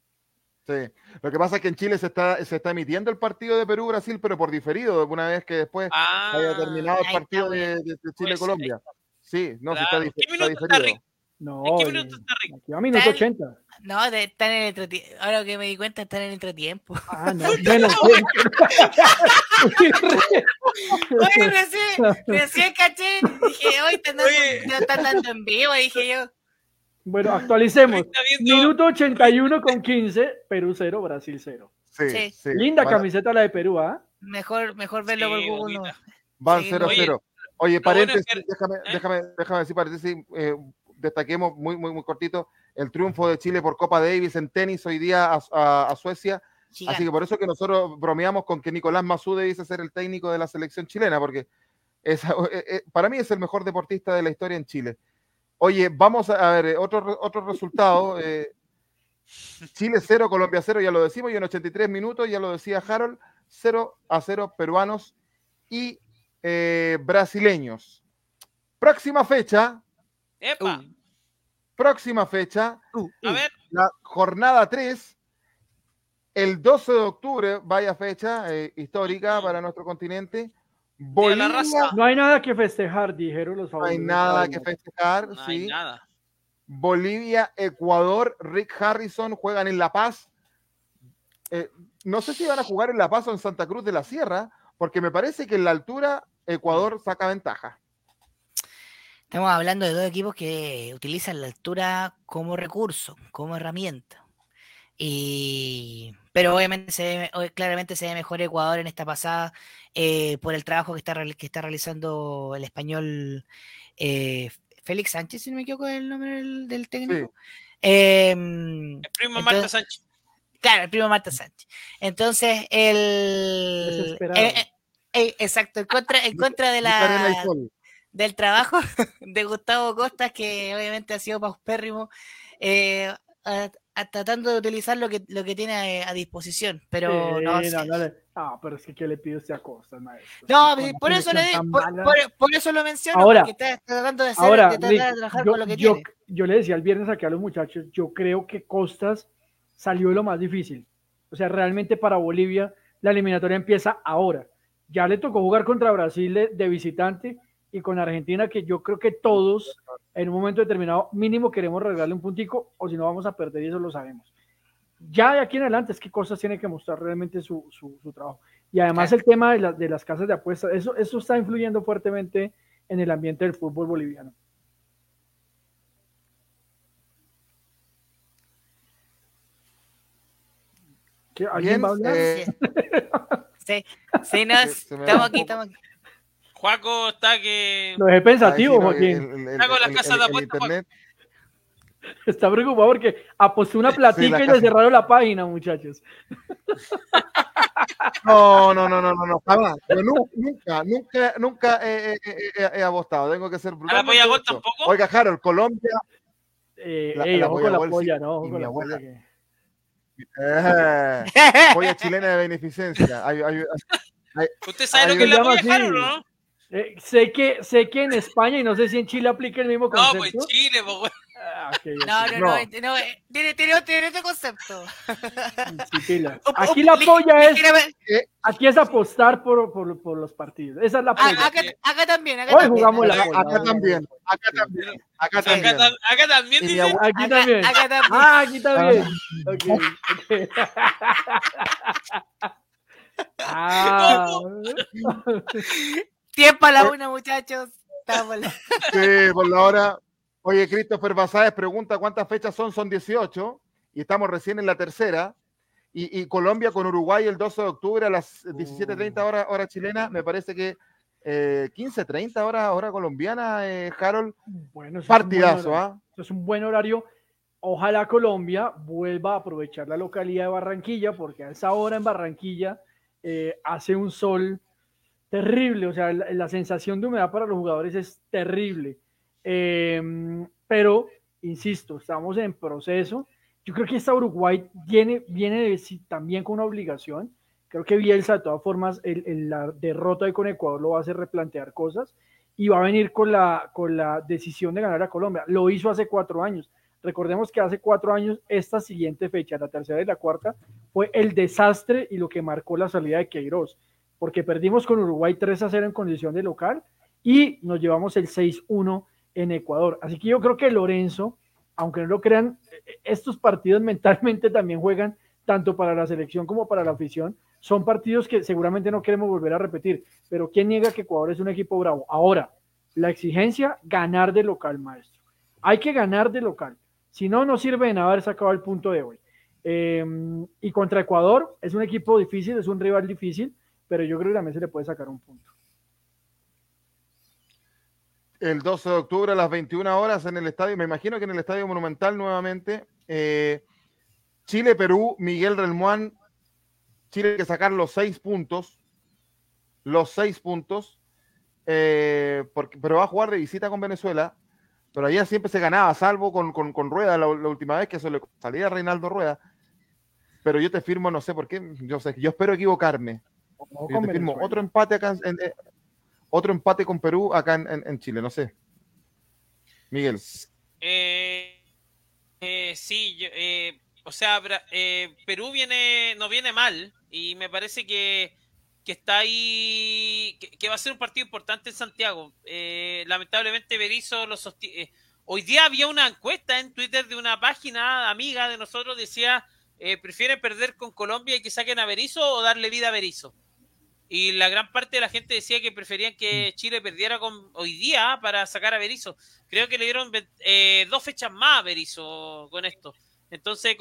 Sí, lo que pasa es que en Chile se está, se está emitiendo el partido de Perú-Brasil, pero por diferido, una vez que después haya ah, terminado el partido de, Chile-Colombia. Sí, no, se está, diferido. No, ¿En qué minuto está Rick? A minuto 80. No, están en entretiempo. Ahora que me di cuenta, están en entretiempo. Ah, no. bueno, Oye, recién, recién caché. Dije, hoy están dando, en vivo, dije yo. Bueno, actualicemos. Minuto 81 con 15, Perú 0, Brasil 0. Sí, sí. Linda camiseta la de Perú, ¿ah? Mejor, mejor verlo por Google. Van 0-0. Oye, paréntesis, déjame, ¿eh? déjame, déjame decir paréntesis, eh, destaquemos muy, muy, muy cortito el triunfo de Chile por Copa Davis en tenis hoy día a, Suecia. Así que por eso que nosotros bromeamos con que Nicolás Masú dice ser el técnico de la selección chilena, porque es, eh, eh, para mí es el mejor deportista de la historia en Chile. Oye, vamos a ver eh, otro, otro resultado. Chile 0, Colombia 0, ya lo decimos, y en 83 minutos, ya lo decía Harold, 0 a 0 peruanos y brasileños. Próxima fecha, Epa. Próxima fecha. Uh, a ver. La jornada 3. El 12 de octubre, vaya fecha eh, histórica para nuestro continente. Bolivia, no hay nada que festejar, dijeron los No hay nada que festejar, no Hay nada. Bolivia, Ecuador, Rick Harrison juegan en La Paz. Eh, no sé si van a jugar en La Paz o en Santa Cruz de la Sierra, porque me parece que en la altura Ecuador saca ventaja. Estamos hablando de dos equipos que utilizan la altura como recurso, como herramienta. Y, pero obviamente se claramente se ve mejor Ecuador en esta pasada eh, por el trabajo que está, que está realizando el español eh, Félix Sánchez, si no me equivoco el nombre del, técnico. Em, el primo Marta Sánchez. Claro, el primo Marta Sánchez. Entonces, el... Eh, exacto, en contra, en contra de la del trabajo de Gustavo Costas, que obviamente ha sido paupérrimo, eh, tratando de utilizar lo que, lo que tiene a, disposición. Pero no, Ah, pero es que ¿qué le pide usted a Costas, maestro? No, por eso, le, por, eso lo menciono, ahora, porque está, tratando de, hacer, de, trabajar yo, con lo que yo, tiene. Yo le decía el viernes aquí a los muchachos, yo creo que Costas salió de lo más difícil. O sea, realmente para Bolivia la eliminatoria empieza ahora. Ya le tocó jugar contra Brasil de visitante y con Argentina, que yo creo que todos en un momento determinado mínimo queremos regalarle un puntico o si no vamos a perder y eso lo sabemos. ya de aquí en adelante es que cosas tiene que mostrar realmente su, su, trabajo. Y además el tema de, de, las casas de apuestas, eso, eso está influyendo fuertemente en el ambiente del fútbol boliviano. ¿Alguien va a hablar? Eh, sí, sí, no, estamos aquí, estamos aquí. Juaco está que. Lo dejé pensativo, Joaquín. está con las casas de apuestas. Está preocupado porque apostó una platica y le cerraron la página, muchachos. No, no, no, no, no, no, Yo nunca, nunca, nunca he, he, apostado. Tengo que ser brutal. ¿A la tampoco? Oiga, Harold, Colombia. Eh, la, ey, ojo con la polla, ¿no? Ojo con la polla que... Eh, polla chilena de beneficencia. ¿Usted sabe lo que es la polla, Harold, no? Eh, sé, que, sé que en España y no sé si en Chile aplica el mismo concepto. No, pues Chile, pues, Ah, no, no, no, no, eh, tiene, tiene, tiene otro concepto. Aquí la polla es. Aquí es apostar por, por, por los partidos. Esa es la polla. Acá, acá también. Acá Hoy también. jugamos la polla. Acá también. Acá también. Acá también. Acá, también. Dice. Aquí también. Acá también. Ah, aquí también. Ok. okay. ah. Tiempo a la una, muchachos. Sí, por la hora. Oye, Christopher Basáez pregunta cuántas fechas son, son 18 y estamos recién en la tercera. Y, Colombia con Uruguay el 12 de octubre a las 17.30 hora, hora chilena, me parece que eh, 15.30 hora, hora colombiana, eh, Harold. Bueno, partidazo, ¿ah? es un buen horario. Ojalá Colombia vuelva a aprovechar la localidad de Barranquilla, porque a esa hora en Barranquilla eh, hace un sol terrible, o sea, la sensación de humedad para los jugadores es terrible. Em, pero, insisto, estamos en proceso. Yo creo que esta Uruguay viene, viene también con una obligación. Creo que Bielsa, de todas formas, el, la derrota de con Ecuador lo va a hacer replantear cosas y va a venir con la, con la decisión de ganar a Colombia. Lo hizo hace cuatro años. Recordemos que hace cuatro años, esta siguiente fecha, la tercera y la cuarta, fue el desastre y lo que marcó la salida de Queiroz, porque perdimos con Uruguay 3 a 0 en condición de local y nos llevamos el 6-1 en Ecuador. Así que yo creo que Lorenzo, aunque no lo crean, estos partidos mentalmente también juegan tanto para la selección como para la afición. Son partidos que seguramente no queremos volver a repetir, pero ¿quién niega que Ecuador es un equipo bravo? Ahora, la exigencia, ganar de local, maestro. Hay que ganar de local. Si no, no sirve de nada haber sacado el punto de hoy. Em, y contra Ecuador es un equipo difícil, es un rival difícil, pero yo creo que también se le puede sacar un punto el 12 de octubre a las 21 horas en el estadio, me imagino que en el Estadio Monumental nuevamente. Eh, Chile, Perú, Miguel Relmuán. Chile que sacar los seis puntos. Los seis puntos. Eh, porque, pero va a jugar de visita con Venezuela. Pero allá siempre se ganaba, salvo con, con, Rueda la, última vez que eso le salía a Reinaldo Rueda. Pero yo te firmo, no sé por qué, yo sé, yo espero equivocarme. Yo firmo otro empate acá en, otro empate con Perú acá en, Chile, no sé. Miguel. Eh, eh, sí, eh, o sea, Perú viene, no viene mal y me parece que, está ahí, que, va a ser un partido importante en Santiago. lamentablemente Berizzo lo sostiene. hoy día había una encuesta en Twitter de una página amiga de nosotros, decía, ¿prefiere perder con Colombia y que saquen a Berizzo o darle vida a Berizzo? Y la gran parte de la gente decía que preferían que mm. Chile perdiera con, hoy día para sacar a Berizzo. Creo que le dieron eh, dos fechas más a Berizzo con esto. Entonces,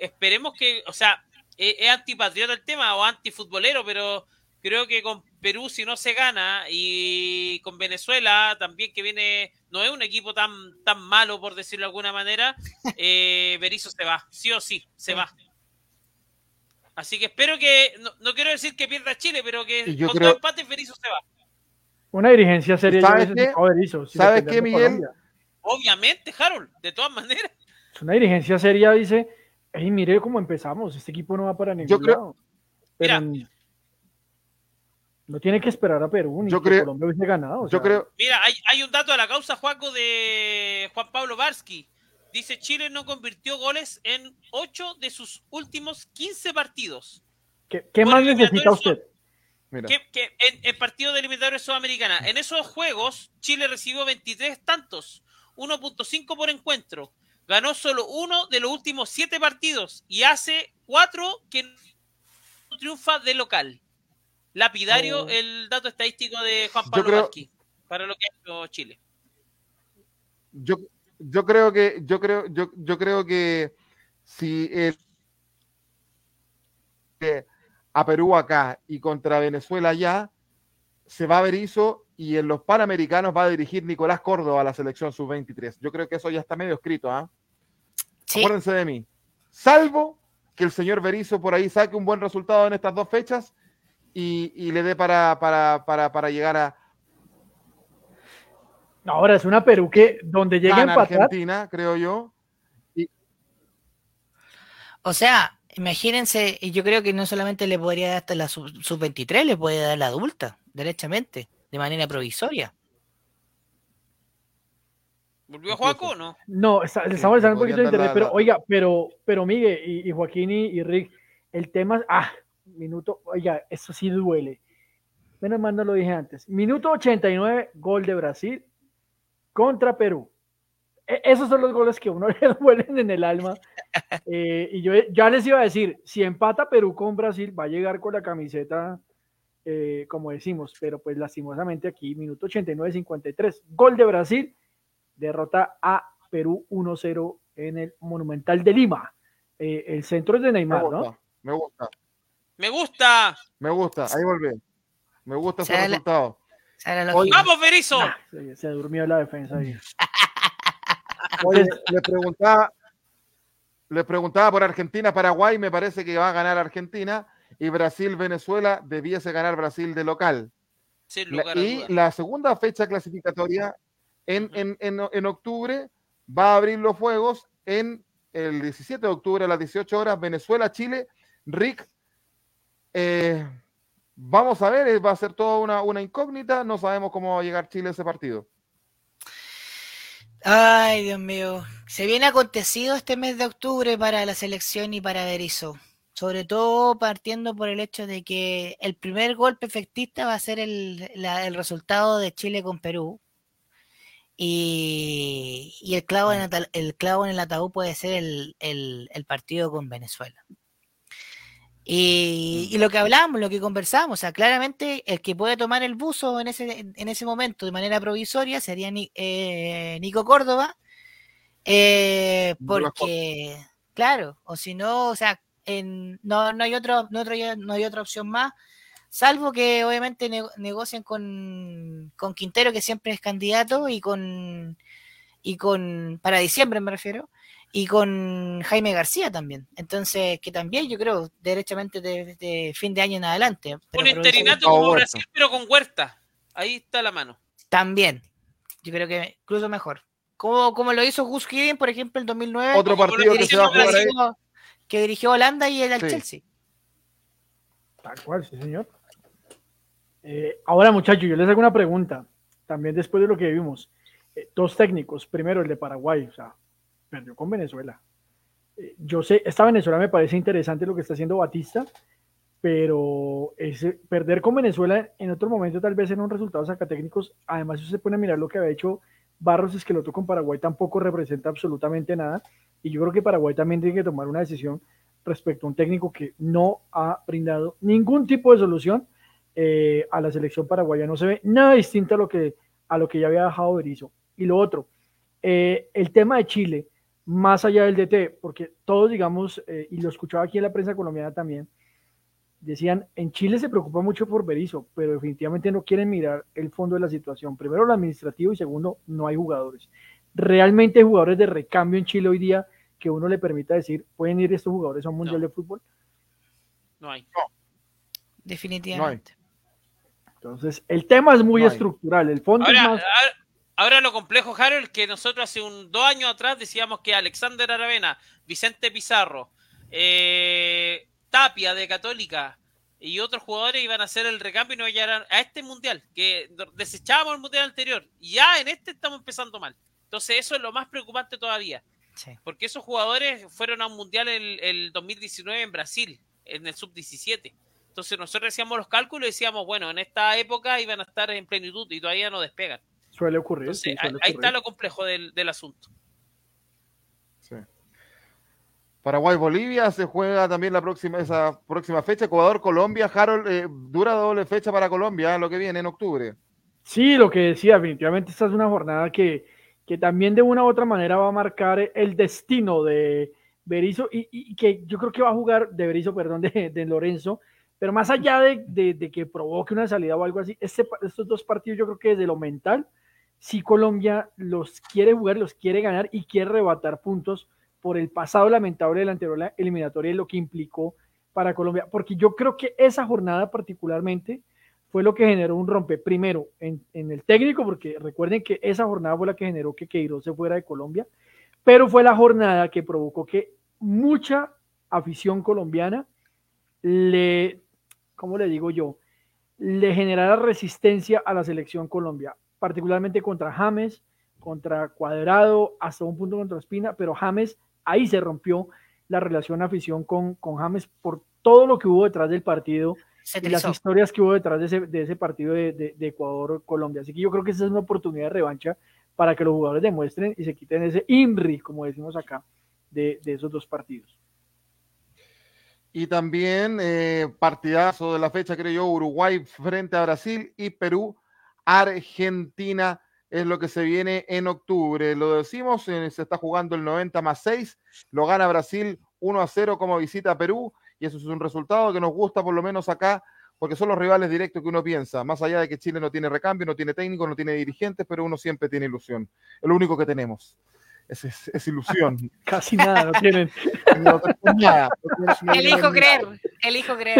esperemos que, o sea, e, es, antipatriota el tema o antifutbolero, pero creo que con Perú, si no se gana, y con Venezuela también, que viene, no es un equipo tan, tan malo, por decirlo de alguna manera, eh, Berizzo se va, sí o sí, se va. Así que espero que, no, quiero decir que pierda Chile, pero que con dos empates Berizzo se va. Una dirigencia seria. ¿Sabes qué, ¿Sabes qué Miguel? Obviamente, Harold, de todas maneras. Es una dirigencia seria, dice, hey, mire cómo empezamos, este equipo no va para ningún yo creo, lado. Pero mira, no tiene que esperar a Perú, ni yo creo, Colombia hubiese ganado. yo creo. Mira, hay, hay, un dato a la causa, Juaco, de Juan Pablo Varsky. Dice, Chile no convirtió goles en 8 de sus últimos 15 partidos. ¿Qué, más necesita usted? Que, en, el partido de eliminatorios sudamericana, en esos juegos, Chile recibió 23 tantos, 1.5 por encuentro. ganó solo uno de los últimos siete partidos y hace cuatro que no triunfa de local. Lapidario oh. el dato estadístico de Juan Pablo para lo que ha hecho Chile. Yo, yo creo que, yo creo, yo, yo creo que si el, a Perú acá y contra Venezuela allá, se va a ver eso y en los Panamericanos va a dirigir Nicolás Córdoba a la selección sub-23. Yo creo que eso ya está medio escrito, ¿ah? Acuérdense de mí. Salvo que el señor Berizzo por ahí saque un buen resultado en estas dos fechas y, le dé para, para, llegar a. Ahora es una Perú que donde llegue a Argentina, creo yo. O sea, imagínense, y yo creo que no solamente le podría dar hasta la sub-23, le puede dar la adulta, derechamente, de manera provisoria. ¿Volvió Juaco o no? No, estamos un poquito de internet, pero oiga, pero, pero Miguel y, Joaquín y, Rick, el tema, ah, minuto, oiga, eso sí duele. Menos mal no lo dije antes. Minuto 89, gol de Brasil contra Perú. E, esos son los goles que uno le duelen en el alma. Eh, y yo ya les iba a decir, si empata Perú con Brasil, va a llegar con la camiseta, eh, como decimos, pero pues lastimosamente aquí, minuto 89, 53, gol de Brasil derrota a Perú 1-0 en el Monumental de Lima. Eh, el centro es de Neymar, ¿no? Me gusta. Me gusta. Me gusta. Ahí volví. Me gusta ese resultado. ¡Vamos, Berizzo! se, durmió la defensa ahí. le preguntaba, le preguntaba por Argentina, Paraguay, me parece que va a ganar Argentina y Brasil, Venezuela, debiese ganar Brasil de local. y la segunda fecha clasificatoria en, octubre va a abrir los fuegos en el 17 de octubre a las 18 horas, Venezuela, Chile. Rick, eh, vamos a ver, eh, va a ser toda una, incógnita, no sabemos cómo va a llegar Chile a ese partido. Ay, Dios mío, se viene acontecido este mes de octubre para la selección y para Berizzo, sobre todo partiendo por el hecho de que el primer golpe efectista va a ser el, el resultado de Chile con Perú, y, el, clavo en el, clavo en el ataúd puede ser el, partido con Venezuela. Y, lo que hablamos, lo que conversamos, o sea, claramente el que puede tomar el buzo en ese, en ese momento de manera provisoria sería eh, Nico Córdoba, eh, porque, claro, o si no, o sea, no, no, hay otro, no, no hay otra opción más Salvo que obviamente negocien con, Quintero, que siempre es candidato, y con, y con, para diciembre me refiero, y con Jaime García también. Entonces, que también yo creo, derechamente de, fin de año en adelante. un interinato como Brasil, pero con Huerta. Ahí está la mano. También. Yo creo que incluso mejor. Como, como lo hizo Gus Hiddink, por ejemplo, en 2009. Otro partido que, se va a jugar ahí. Que dirigió Holanda y el al Chelsea. Tal cual, sí, señor. Eh, ahora, muchachos, yo les hago una pregunta. También después de lo que vimos, eh, dos técnicos. Primero, el de Paraguay, o sea, perdió con Venezuela. Eh, yo sé, esta Venezuela me parece interesante lo que está haciendo Batista, pero ese, perder con Venezuela en otro momento, tal vez en un resultado saca técnicos. Además, si se pone a mirar lo que había hecho Barros Esqueloto con Paraguay, tampoco representa absolutamente nada. Y yo creo que Paraguay también tiene que tomar una decisión respecto a un técnico que no ha brindado ningún tipo de solución eh, a la selección paraguaya. No se ve nada distinto a lo que, a lo que ya había dejado Berizzo. Y lo otro, eh, el tema de Chile, más allá del DT, porque todos, digamos, eh, y lo escuchaba aquí en la prensa colombiana también, decían, en Chile se preocupa mucho por Berizzo, pero definitivamente no quieren mirar el fondo de la situación. Primero, lo administrativo y segundo, no hay jugadores. Realmente hay jugadores de recambio en Chile hoy día que uno le permita decir, ¿pueden ir estos jugadores a un mundial de fútbol? No hay. Definitivamente. Entonces, el tema es muy estructural, el fondo ahora, es más... ahora, lo complejo, Harold, que nosotros hace un dos años atrás decíamos que Alexander Aravena, Vicente Pizarro, eh, Tapia de Católica y otros jugadores iban a hacer el recambio y no llegaran a este mundial, que desechábamos el mundial anterior. Y ya en este estamos empezando mal. Entonces, eso es lo más preocupante todavía. Porque esos jugadores fueron a un mundial el, el 2019 en Brasil, en el sub-17. Entonces nosotros hacíamos los cálculos y decíamos, bueno, en esta época iban a estar en plenitud y todavía no despegan. Suele ocurrir. ahí, está lo complejo del, asunto. Paraguay-Bolivia se juega también la próxima, esa próxima fecha. Ecuador-Colombia, Harold, eh, dura doble fecha para Colombia, lo que viene en octubre. Sí, lo que decía, definitivamente esta es una jornada que, que también de una u otra manera va a marcar el destino de Berizzo y, que yo creo que va a jugar de Berizzo, perdón, de, de Lorenzo, pero más allá de, de, que provoque una salida o algo así, este, estos dos partidos yo creo que desde lo mental, si Colombia los quiere jugar, los quiere ganar y quiere rebatar puntos por el pasado lamentable de la anterior eliminatoria y lo que implicó para Colombia, porque yo creo que esa jornada particularmente fue lo que generó un rompe, primero en, el técnico, porque recuerden que esa jornada fue la que generó que Queiroz se fuera de Colombia, pero fue la jornada que provocó que mucha afición colombiana le, ¿cómo le digo yo? Le generara resistencia a la selección Colombia, particularmente contra James, contra Cuadrado, hasta un punto contra Espina, pero James, ahí se rompió la relación afición con, con James por todo lo que hubo detrás del partido y las historias que hubo detrás de ese, de ese partido de, de, Ecuador-Colombia. Así que yo creo que esa es una oportunidad de revancha para que los jugadores demuestren y se quiten ese INRI, como decimos acá, de, de esos dos partidos. Y también eh, partidazo de la fecha, creo yo, Uruguay frente a Brasil y Perú, Argentina es lo que se viene en octubre. Lo decimos, eh, se está jugando el 90 más 6, lo gana Brasil 1 a 0 como visita a Perú y eso es un resultado que nos gusta por lo menos acá, porque son los rivales directos que uno piensa, más allá de que Chile no tiene recambio, no tiene técnico, no tiene dirigentes, pero uno siempre tiene ilusión. Es lo único que tenemos. Es, es, ilusión. Casi nada, no tienen. elijo creer, elijo creer.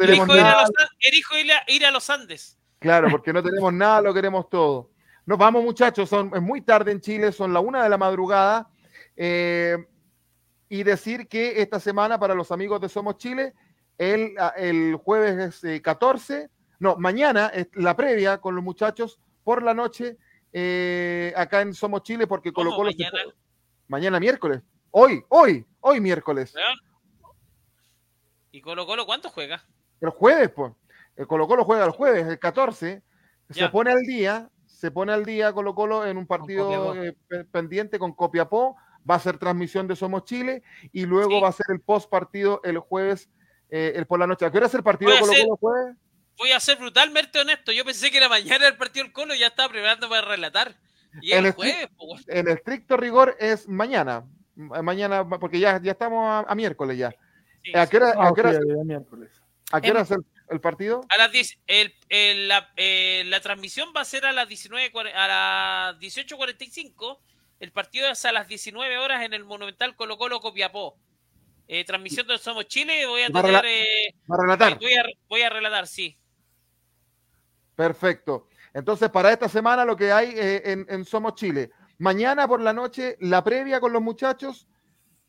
elijo, ir a los, elijo ir, a, los Andes. Claro, porque no tenemos nada, lo queremos todo. Nos vamos, muchachos, son, es muy tarde en Chile, son la una de la madrugada. Eh, y decir que esta semana para los amigos de Somos Chile, el, ah, el jueves 14, eh, no, mañana es la previa con los muchachos por la noche eh, acá en Somos Chile porque Colo Colo mañana? mañana miércoles. Hoy, hoy, hoy miércoles. ¿Y Colo Colo cuánto juega? El jueves, pues. El Colo Colo juega el jueves, el 14. Se pone al día, se pone al día Colo Colo en un partido eh, pendiente con Copiapó va a ser transmisión de Somos Chile y luego va a ser el post partido el jueves eh, el por la noche. ¿A qué hora es el partido Colo Colo jueves? Voy a ser brutalmente honesto. Yo pensé que era mañana el partido del Colo y ya estaba preparando para relatar. Y el jueves, En estricto rigor es mañana. Mañana, porque ya, ya estamos a, miércoles ya. ¿A qué hora, a qué hora, ¿a qué hora es el, partido? A las 10, el, la, eh, la, transmisión va a ser a las 19 a las 18.45 el partido es a las 19 horas en el Monumental Colo Colo Copiapó. Eh, transmisión de Somos Chile. Voy a, tener, eh, relatar. Voy a, relatar, sí. Perfecto. Entonces, para esta semana lo que hay eh, en, Somos Chile. Mañana por la noche, la previa con los muchachos.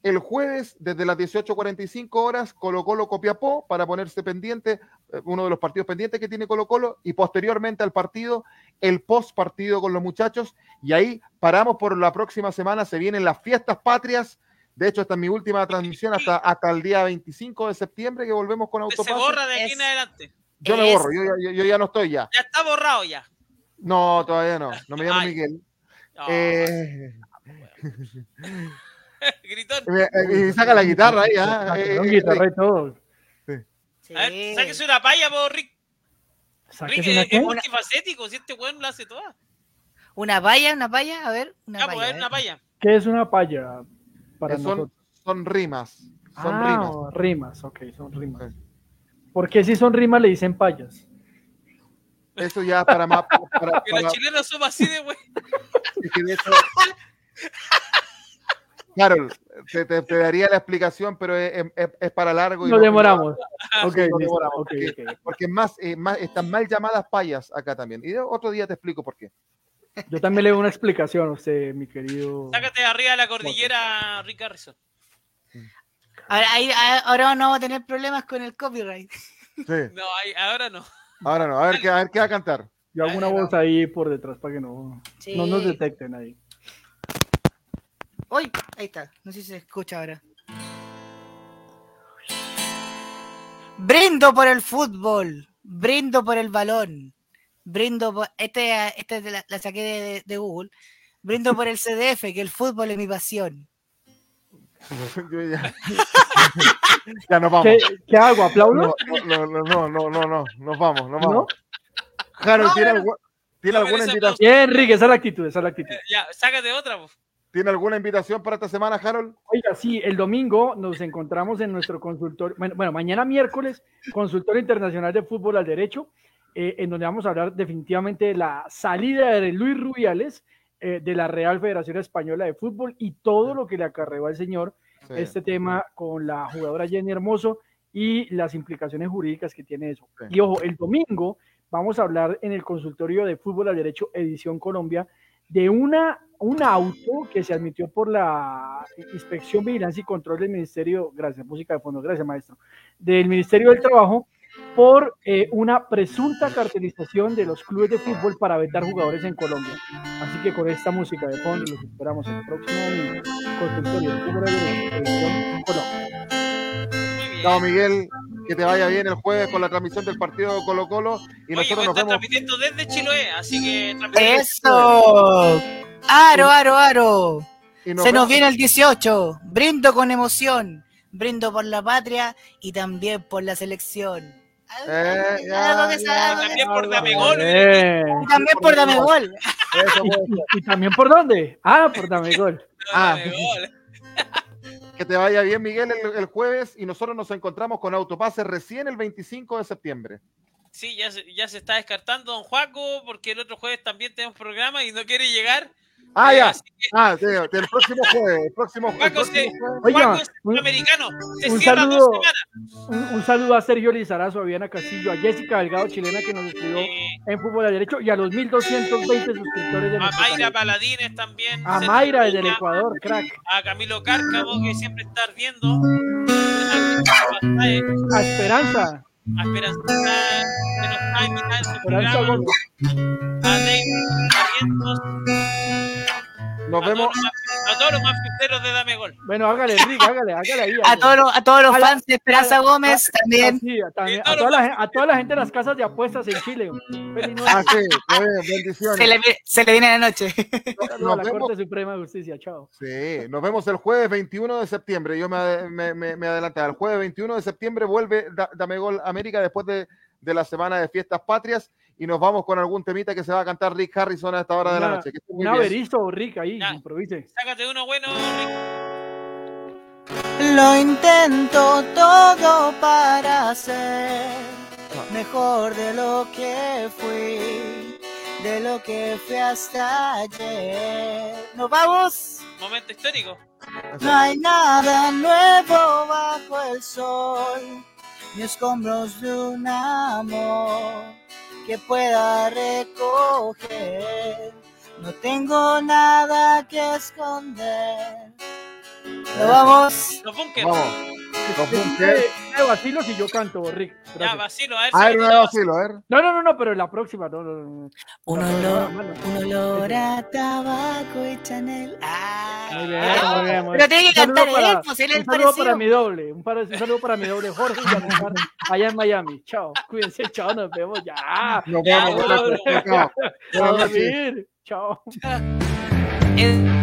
El jueves, desde las 18.45 horas, Colo Colo Copiapó, para ponerse pendiente, uno de los partidos pendientes que tiene Colo Colo, y posteriormente al partido, el post partido con los muchachos, y ahí paramos por la próxima semana, se vienen las fiestas patrias, de hecho esta es mi última transmisión hasta, hasta el día 25 de septiembre que volvemos con Autopase. Se borra de aquí en adelante. Yo me borro, yo, ya no estoy ya. Ya está borrado ya. No, todavía no, no me llamo Miguel. Eh... Gritón. Y saca la guitarra ahí, ¿ah? Eh, guitarra y todo. Sí. A ver, sáquese una palla, por Rick. Rick es, es multifacético, si este weón lo hace toda. ¿Una palla? ¿Una palla? A ver, una palla. Pues, una palla. ¿Qué es una palla? Para son, son rimas. Son ah, rimas. rimas, ok, son rimas. ¿Por qué si son rimas le dicen payas? Eso ya para más. Para, que los chilenos somos así de güey. Claro, te, te, daría la explicación, pero es, es, para largo. Y Nos demoramos. okay, demoramos okay, porque, más, eh, más, están mal llamadas payas acá también. Y otro día te explico por qué. Yo también le doy una explicación a usted, mi querido. Sácate arriba de la cordillera, Rick Harrison. Ahora, ahora no vamos a tener problemas con el copyright. Sí. No, ahora no. Ahora no. A ver, qué, a ver qué va a cantar. Yo hago una voz ahí por detrás para que no, no nos detecten ahí. Uy, ahí está. No sé si se escucha ahora. Brindo por el fútbol. Brindo por el balón. Brindo por. Este, este la, saqué de, Google. Brindo por el CDF, que el fútbol es mi pasión. ya, nos vamos. ¿Qué, hago? ¿Aplaudo? No, no, no, no, no, no, nos vamos, nos vamos. Jaro, ¿tiene, ¿tiene alguna invitación? Bien, Enrique, esa es la actitud, esa es la actitud. Ya, sácate otra, pues. ¿Tiene alguna invitación para esta semana, Harold? Oiga, sí, el domingo nos encontramos en nuestro consultorio, bueno, mañana miércoles, consultorio internacional de fútbol al derecho, eh, en donde vamos a hablar definitivamente de la salida de Luis Rubiales eh, de la Real Federación Española de Fútbol y todo lo que le acarreó al señor este tema con la jugadora Jenny Hermoso y las implicaciones jurídicas que tiene eso. Y ojo, el domingo vamos a hablar en el consultorio de fútbol al derecho edición Colombia de una, un auto que se admitió por la Inspección, Vigilancia y Control del Ministerio, gracias, música de fondo, gracias maestro, del Ministerio del Trabajo por eh, una presunta cartelización de los clubes de fútbol para vetar jugadores en Colombia. Así que con esta música de fondo los esperamos el próximo domingo. Consultorio de Colombia. Chao Miguel, que te vaya bien el jueves con la transmisión del partido Colo Colo y nosotros nos vemos. transmitiendo desde Chiloé, así que Eso. Aro, aro, aro. Se nos viene el 18. Brindo con emoción. Brindo por la patria y también por la selección. Eh, también por Damegol. Y también por Damegol. ¿Y, y también por dónde? Ah, por Damegol. Ah. Que te vaya bien, Miguel, el, jueves y nosotros nos encontramos con Autopase recién el 25 de septiembre. Sí, ya se, ya se está descartando don Juaco porque el otro jueves también tenemos programa y no quiere llegar. Ah, ya. Ah, el próximo jueves. El próximo, Juaco, es un, americano. un, saludo, un, saludo a Sergio Lizarazo, a Viana Castillo, a Jessica Delgado, chilena, que nos escribió en Fútbol de Derecho, y a los 1220 suscriptores de A Mayra Paladines también. A Mayra desde el Ecuador, crack. A Camilo Cárcamo, que siempre está ardiendo. A Esperanza. A Esperanza, que nos está invitando en su programa. A David nos vemos. a todos los más de Dame Gol. Bueno, hágale, Rick, hágale, hágale ahí. A todos los, a todos los fans de Esperanza Gómez también. a, toda la, a, toda la, gente de las casas de apuestas en Chile. Ah, sí, bendiciones. Se le, se le, viene la noche. No, la Corte Suprema de Justicia, chao. Sí, nos vemos el jueves 21 de septiembre. Yo me, me, me, me adelanté. El jueves 21 de septiembre vuelve Dame Gol América después de, de la semana de fiestas patrias y nos vamos con algún temita que se va a cantar Rick Harrison a esta hora de la noche. un averizo, Rick, ahí, improvise. Sácate uno bueno, Rick. Lo intento todo para ser mejor de lo que fui, de lo que fui hasta ayer. ¿Nos vamos? Momento histórico. No hay nada nuevo bajo el sol, ni escombros de un amor que pueda recoger. No tengo nada que esconder. ¿Lo vamos? Los bunkers. Vamos. Los bunkers. vacilos y yo canto, Rick. Ya, vacilo, a ver. A ver, no vacilo, a ver. No, no, no, no, pero la próxima, no, no, no. Un olor, un olor a tabaco y Chanel. Ah, muy bien, muy bien, muy bien. Pero tiene que cantar él, pues él Un saludo para mi doble, un, un saludo para mi doble Jorge y allá en Miami. Chao, cuídense, chao, nos vemos ya. Nos vemos, chao. Chao. Chao.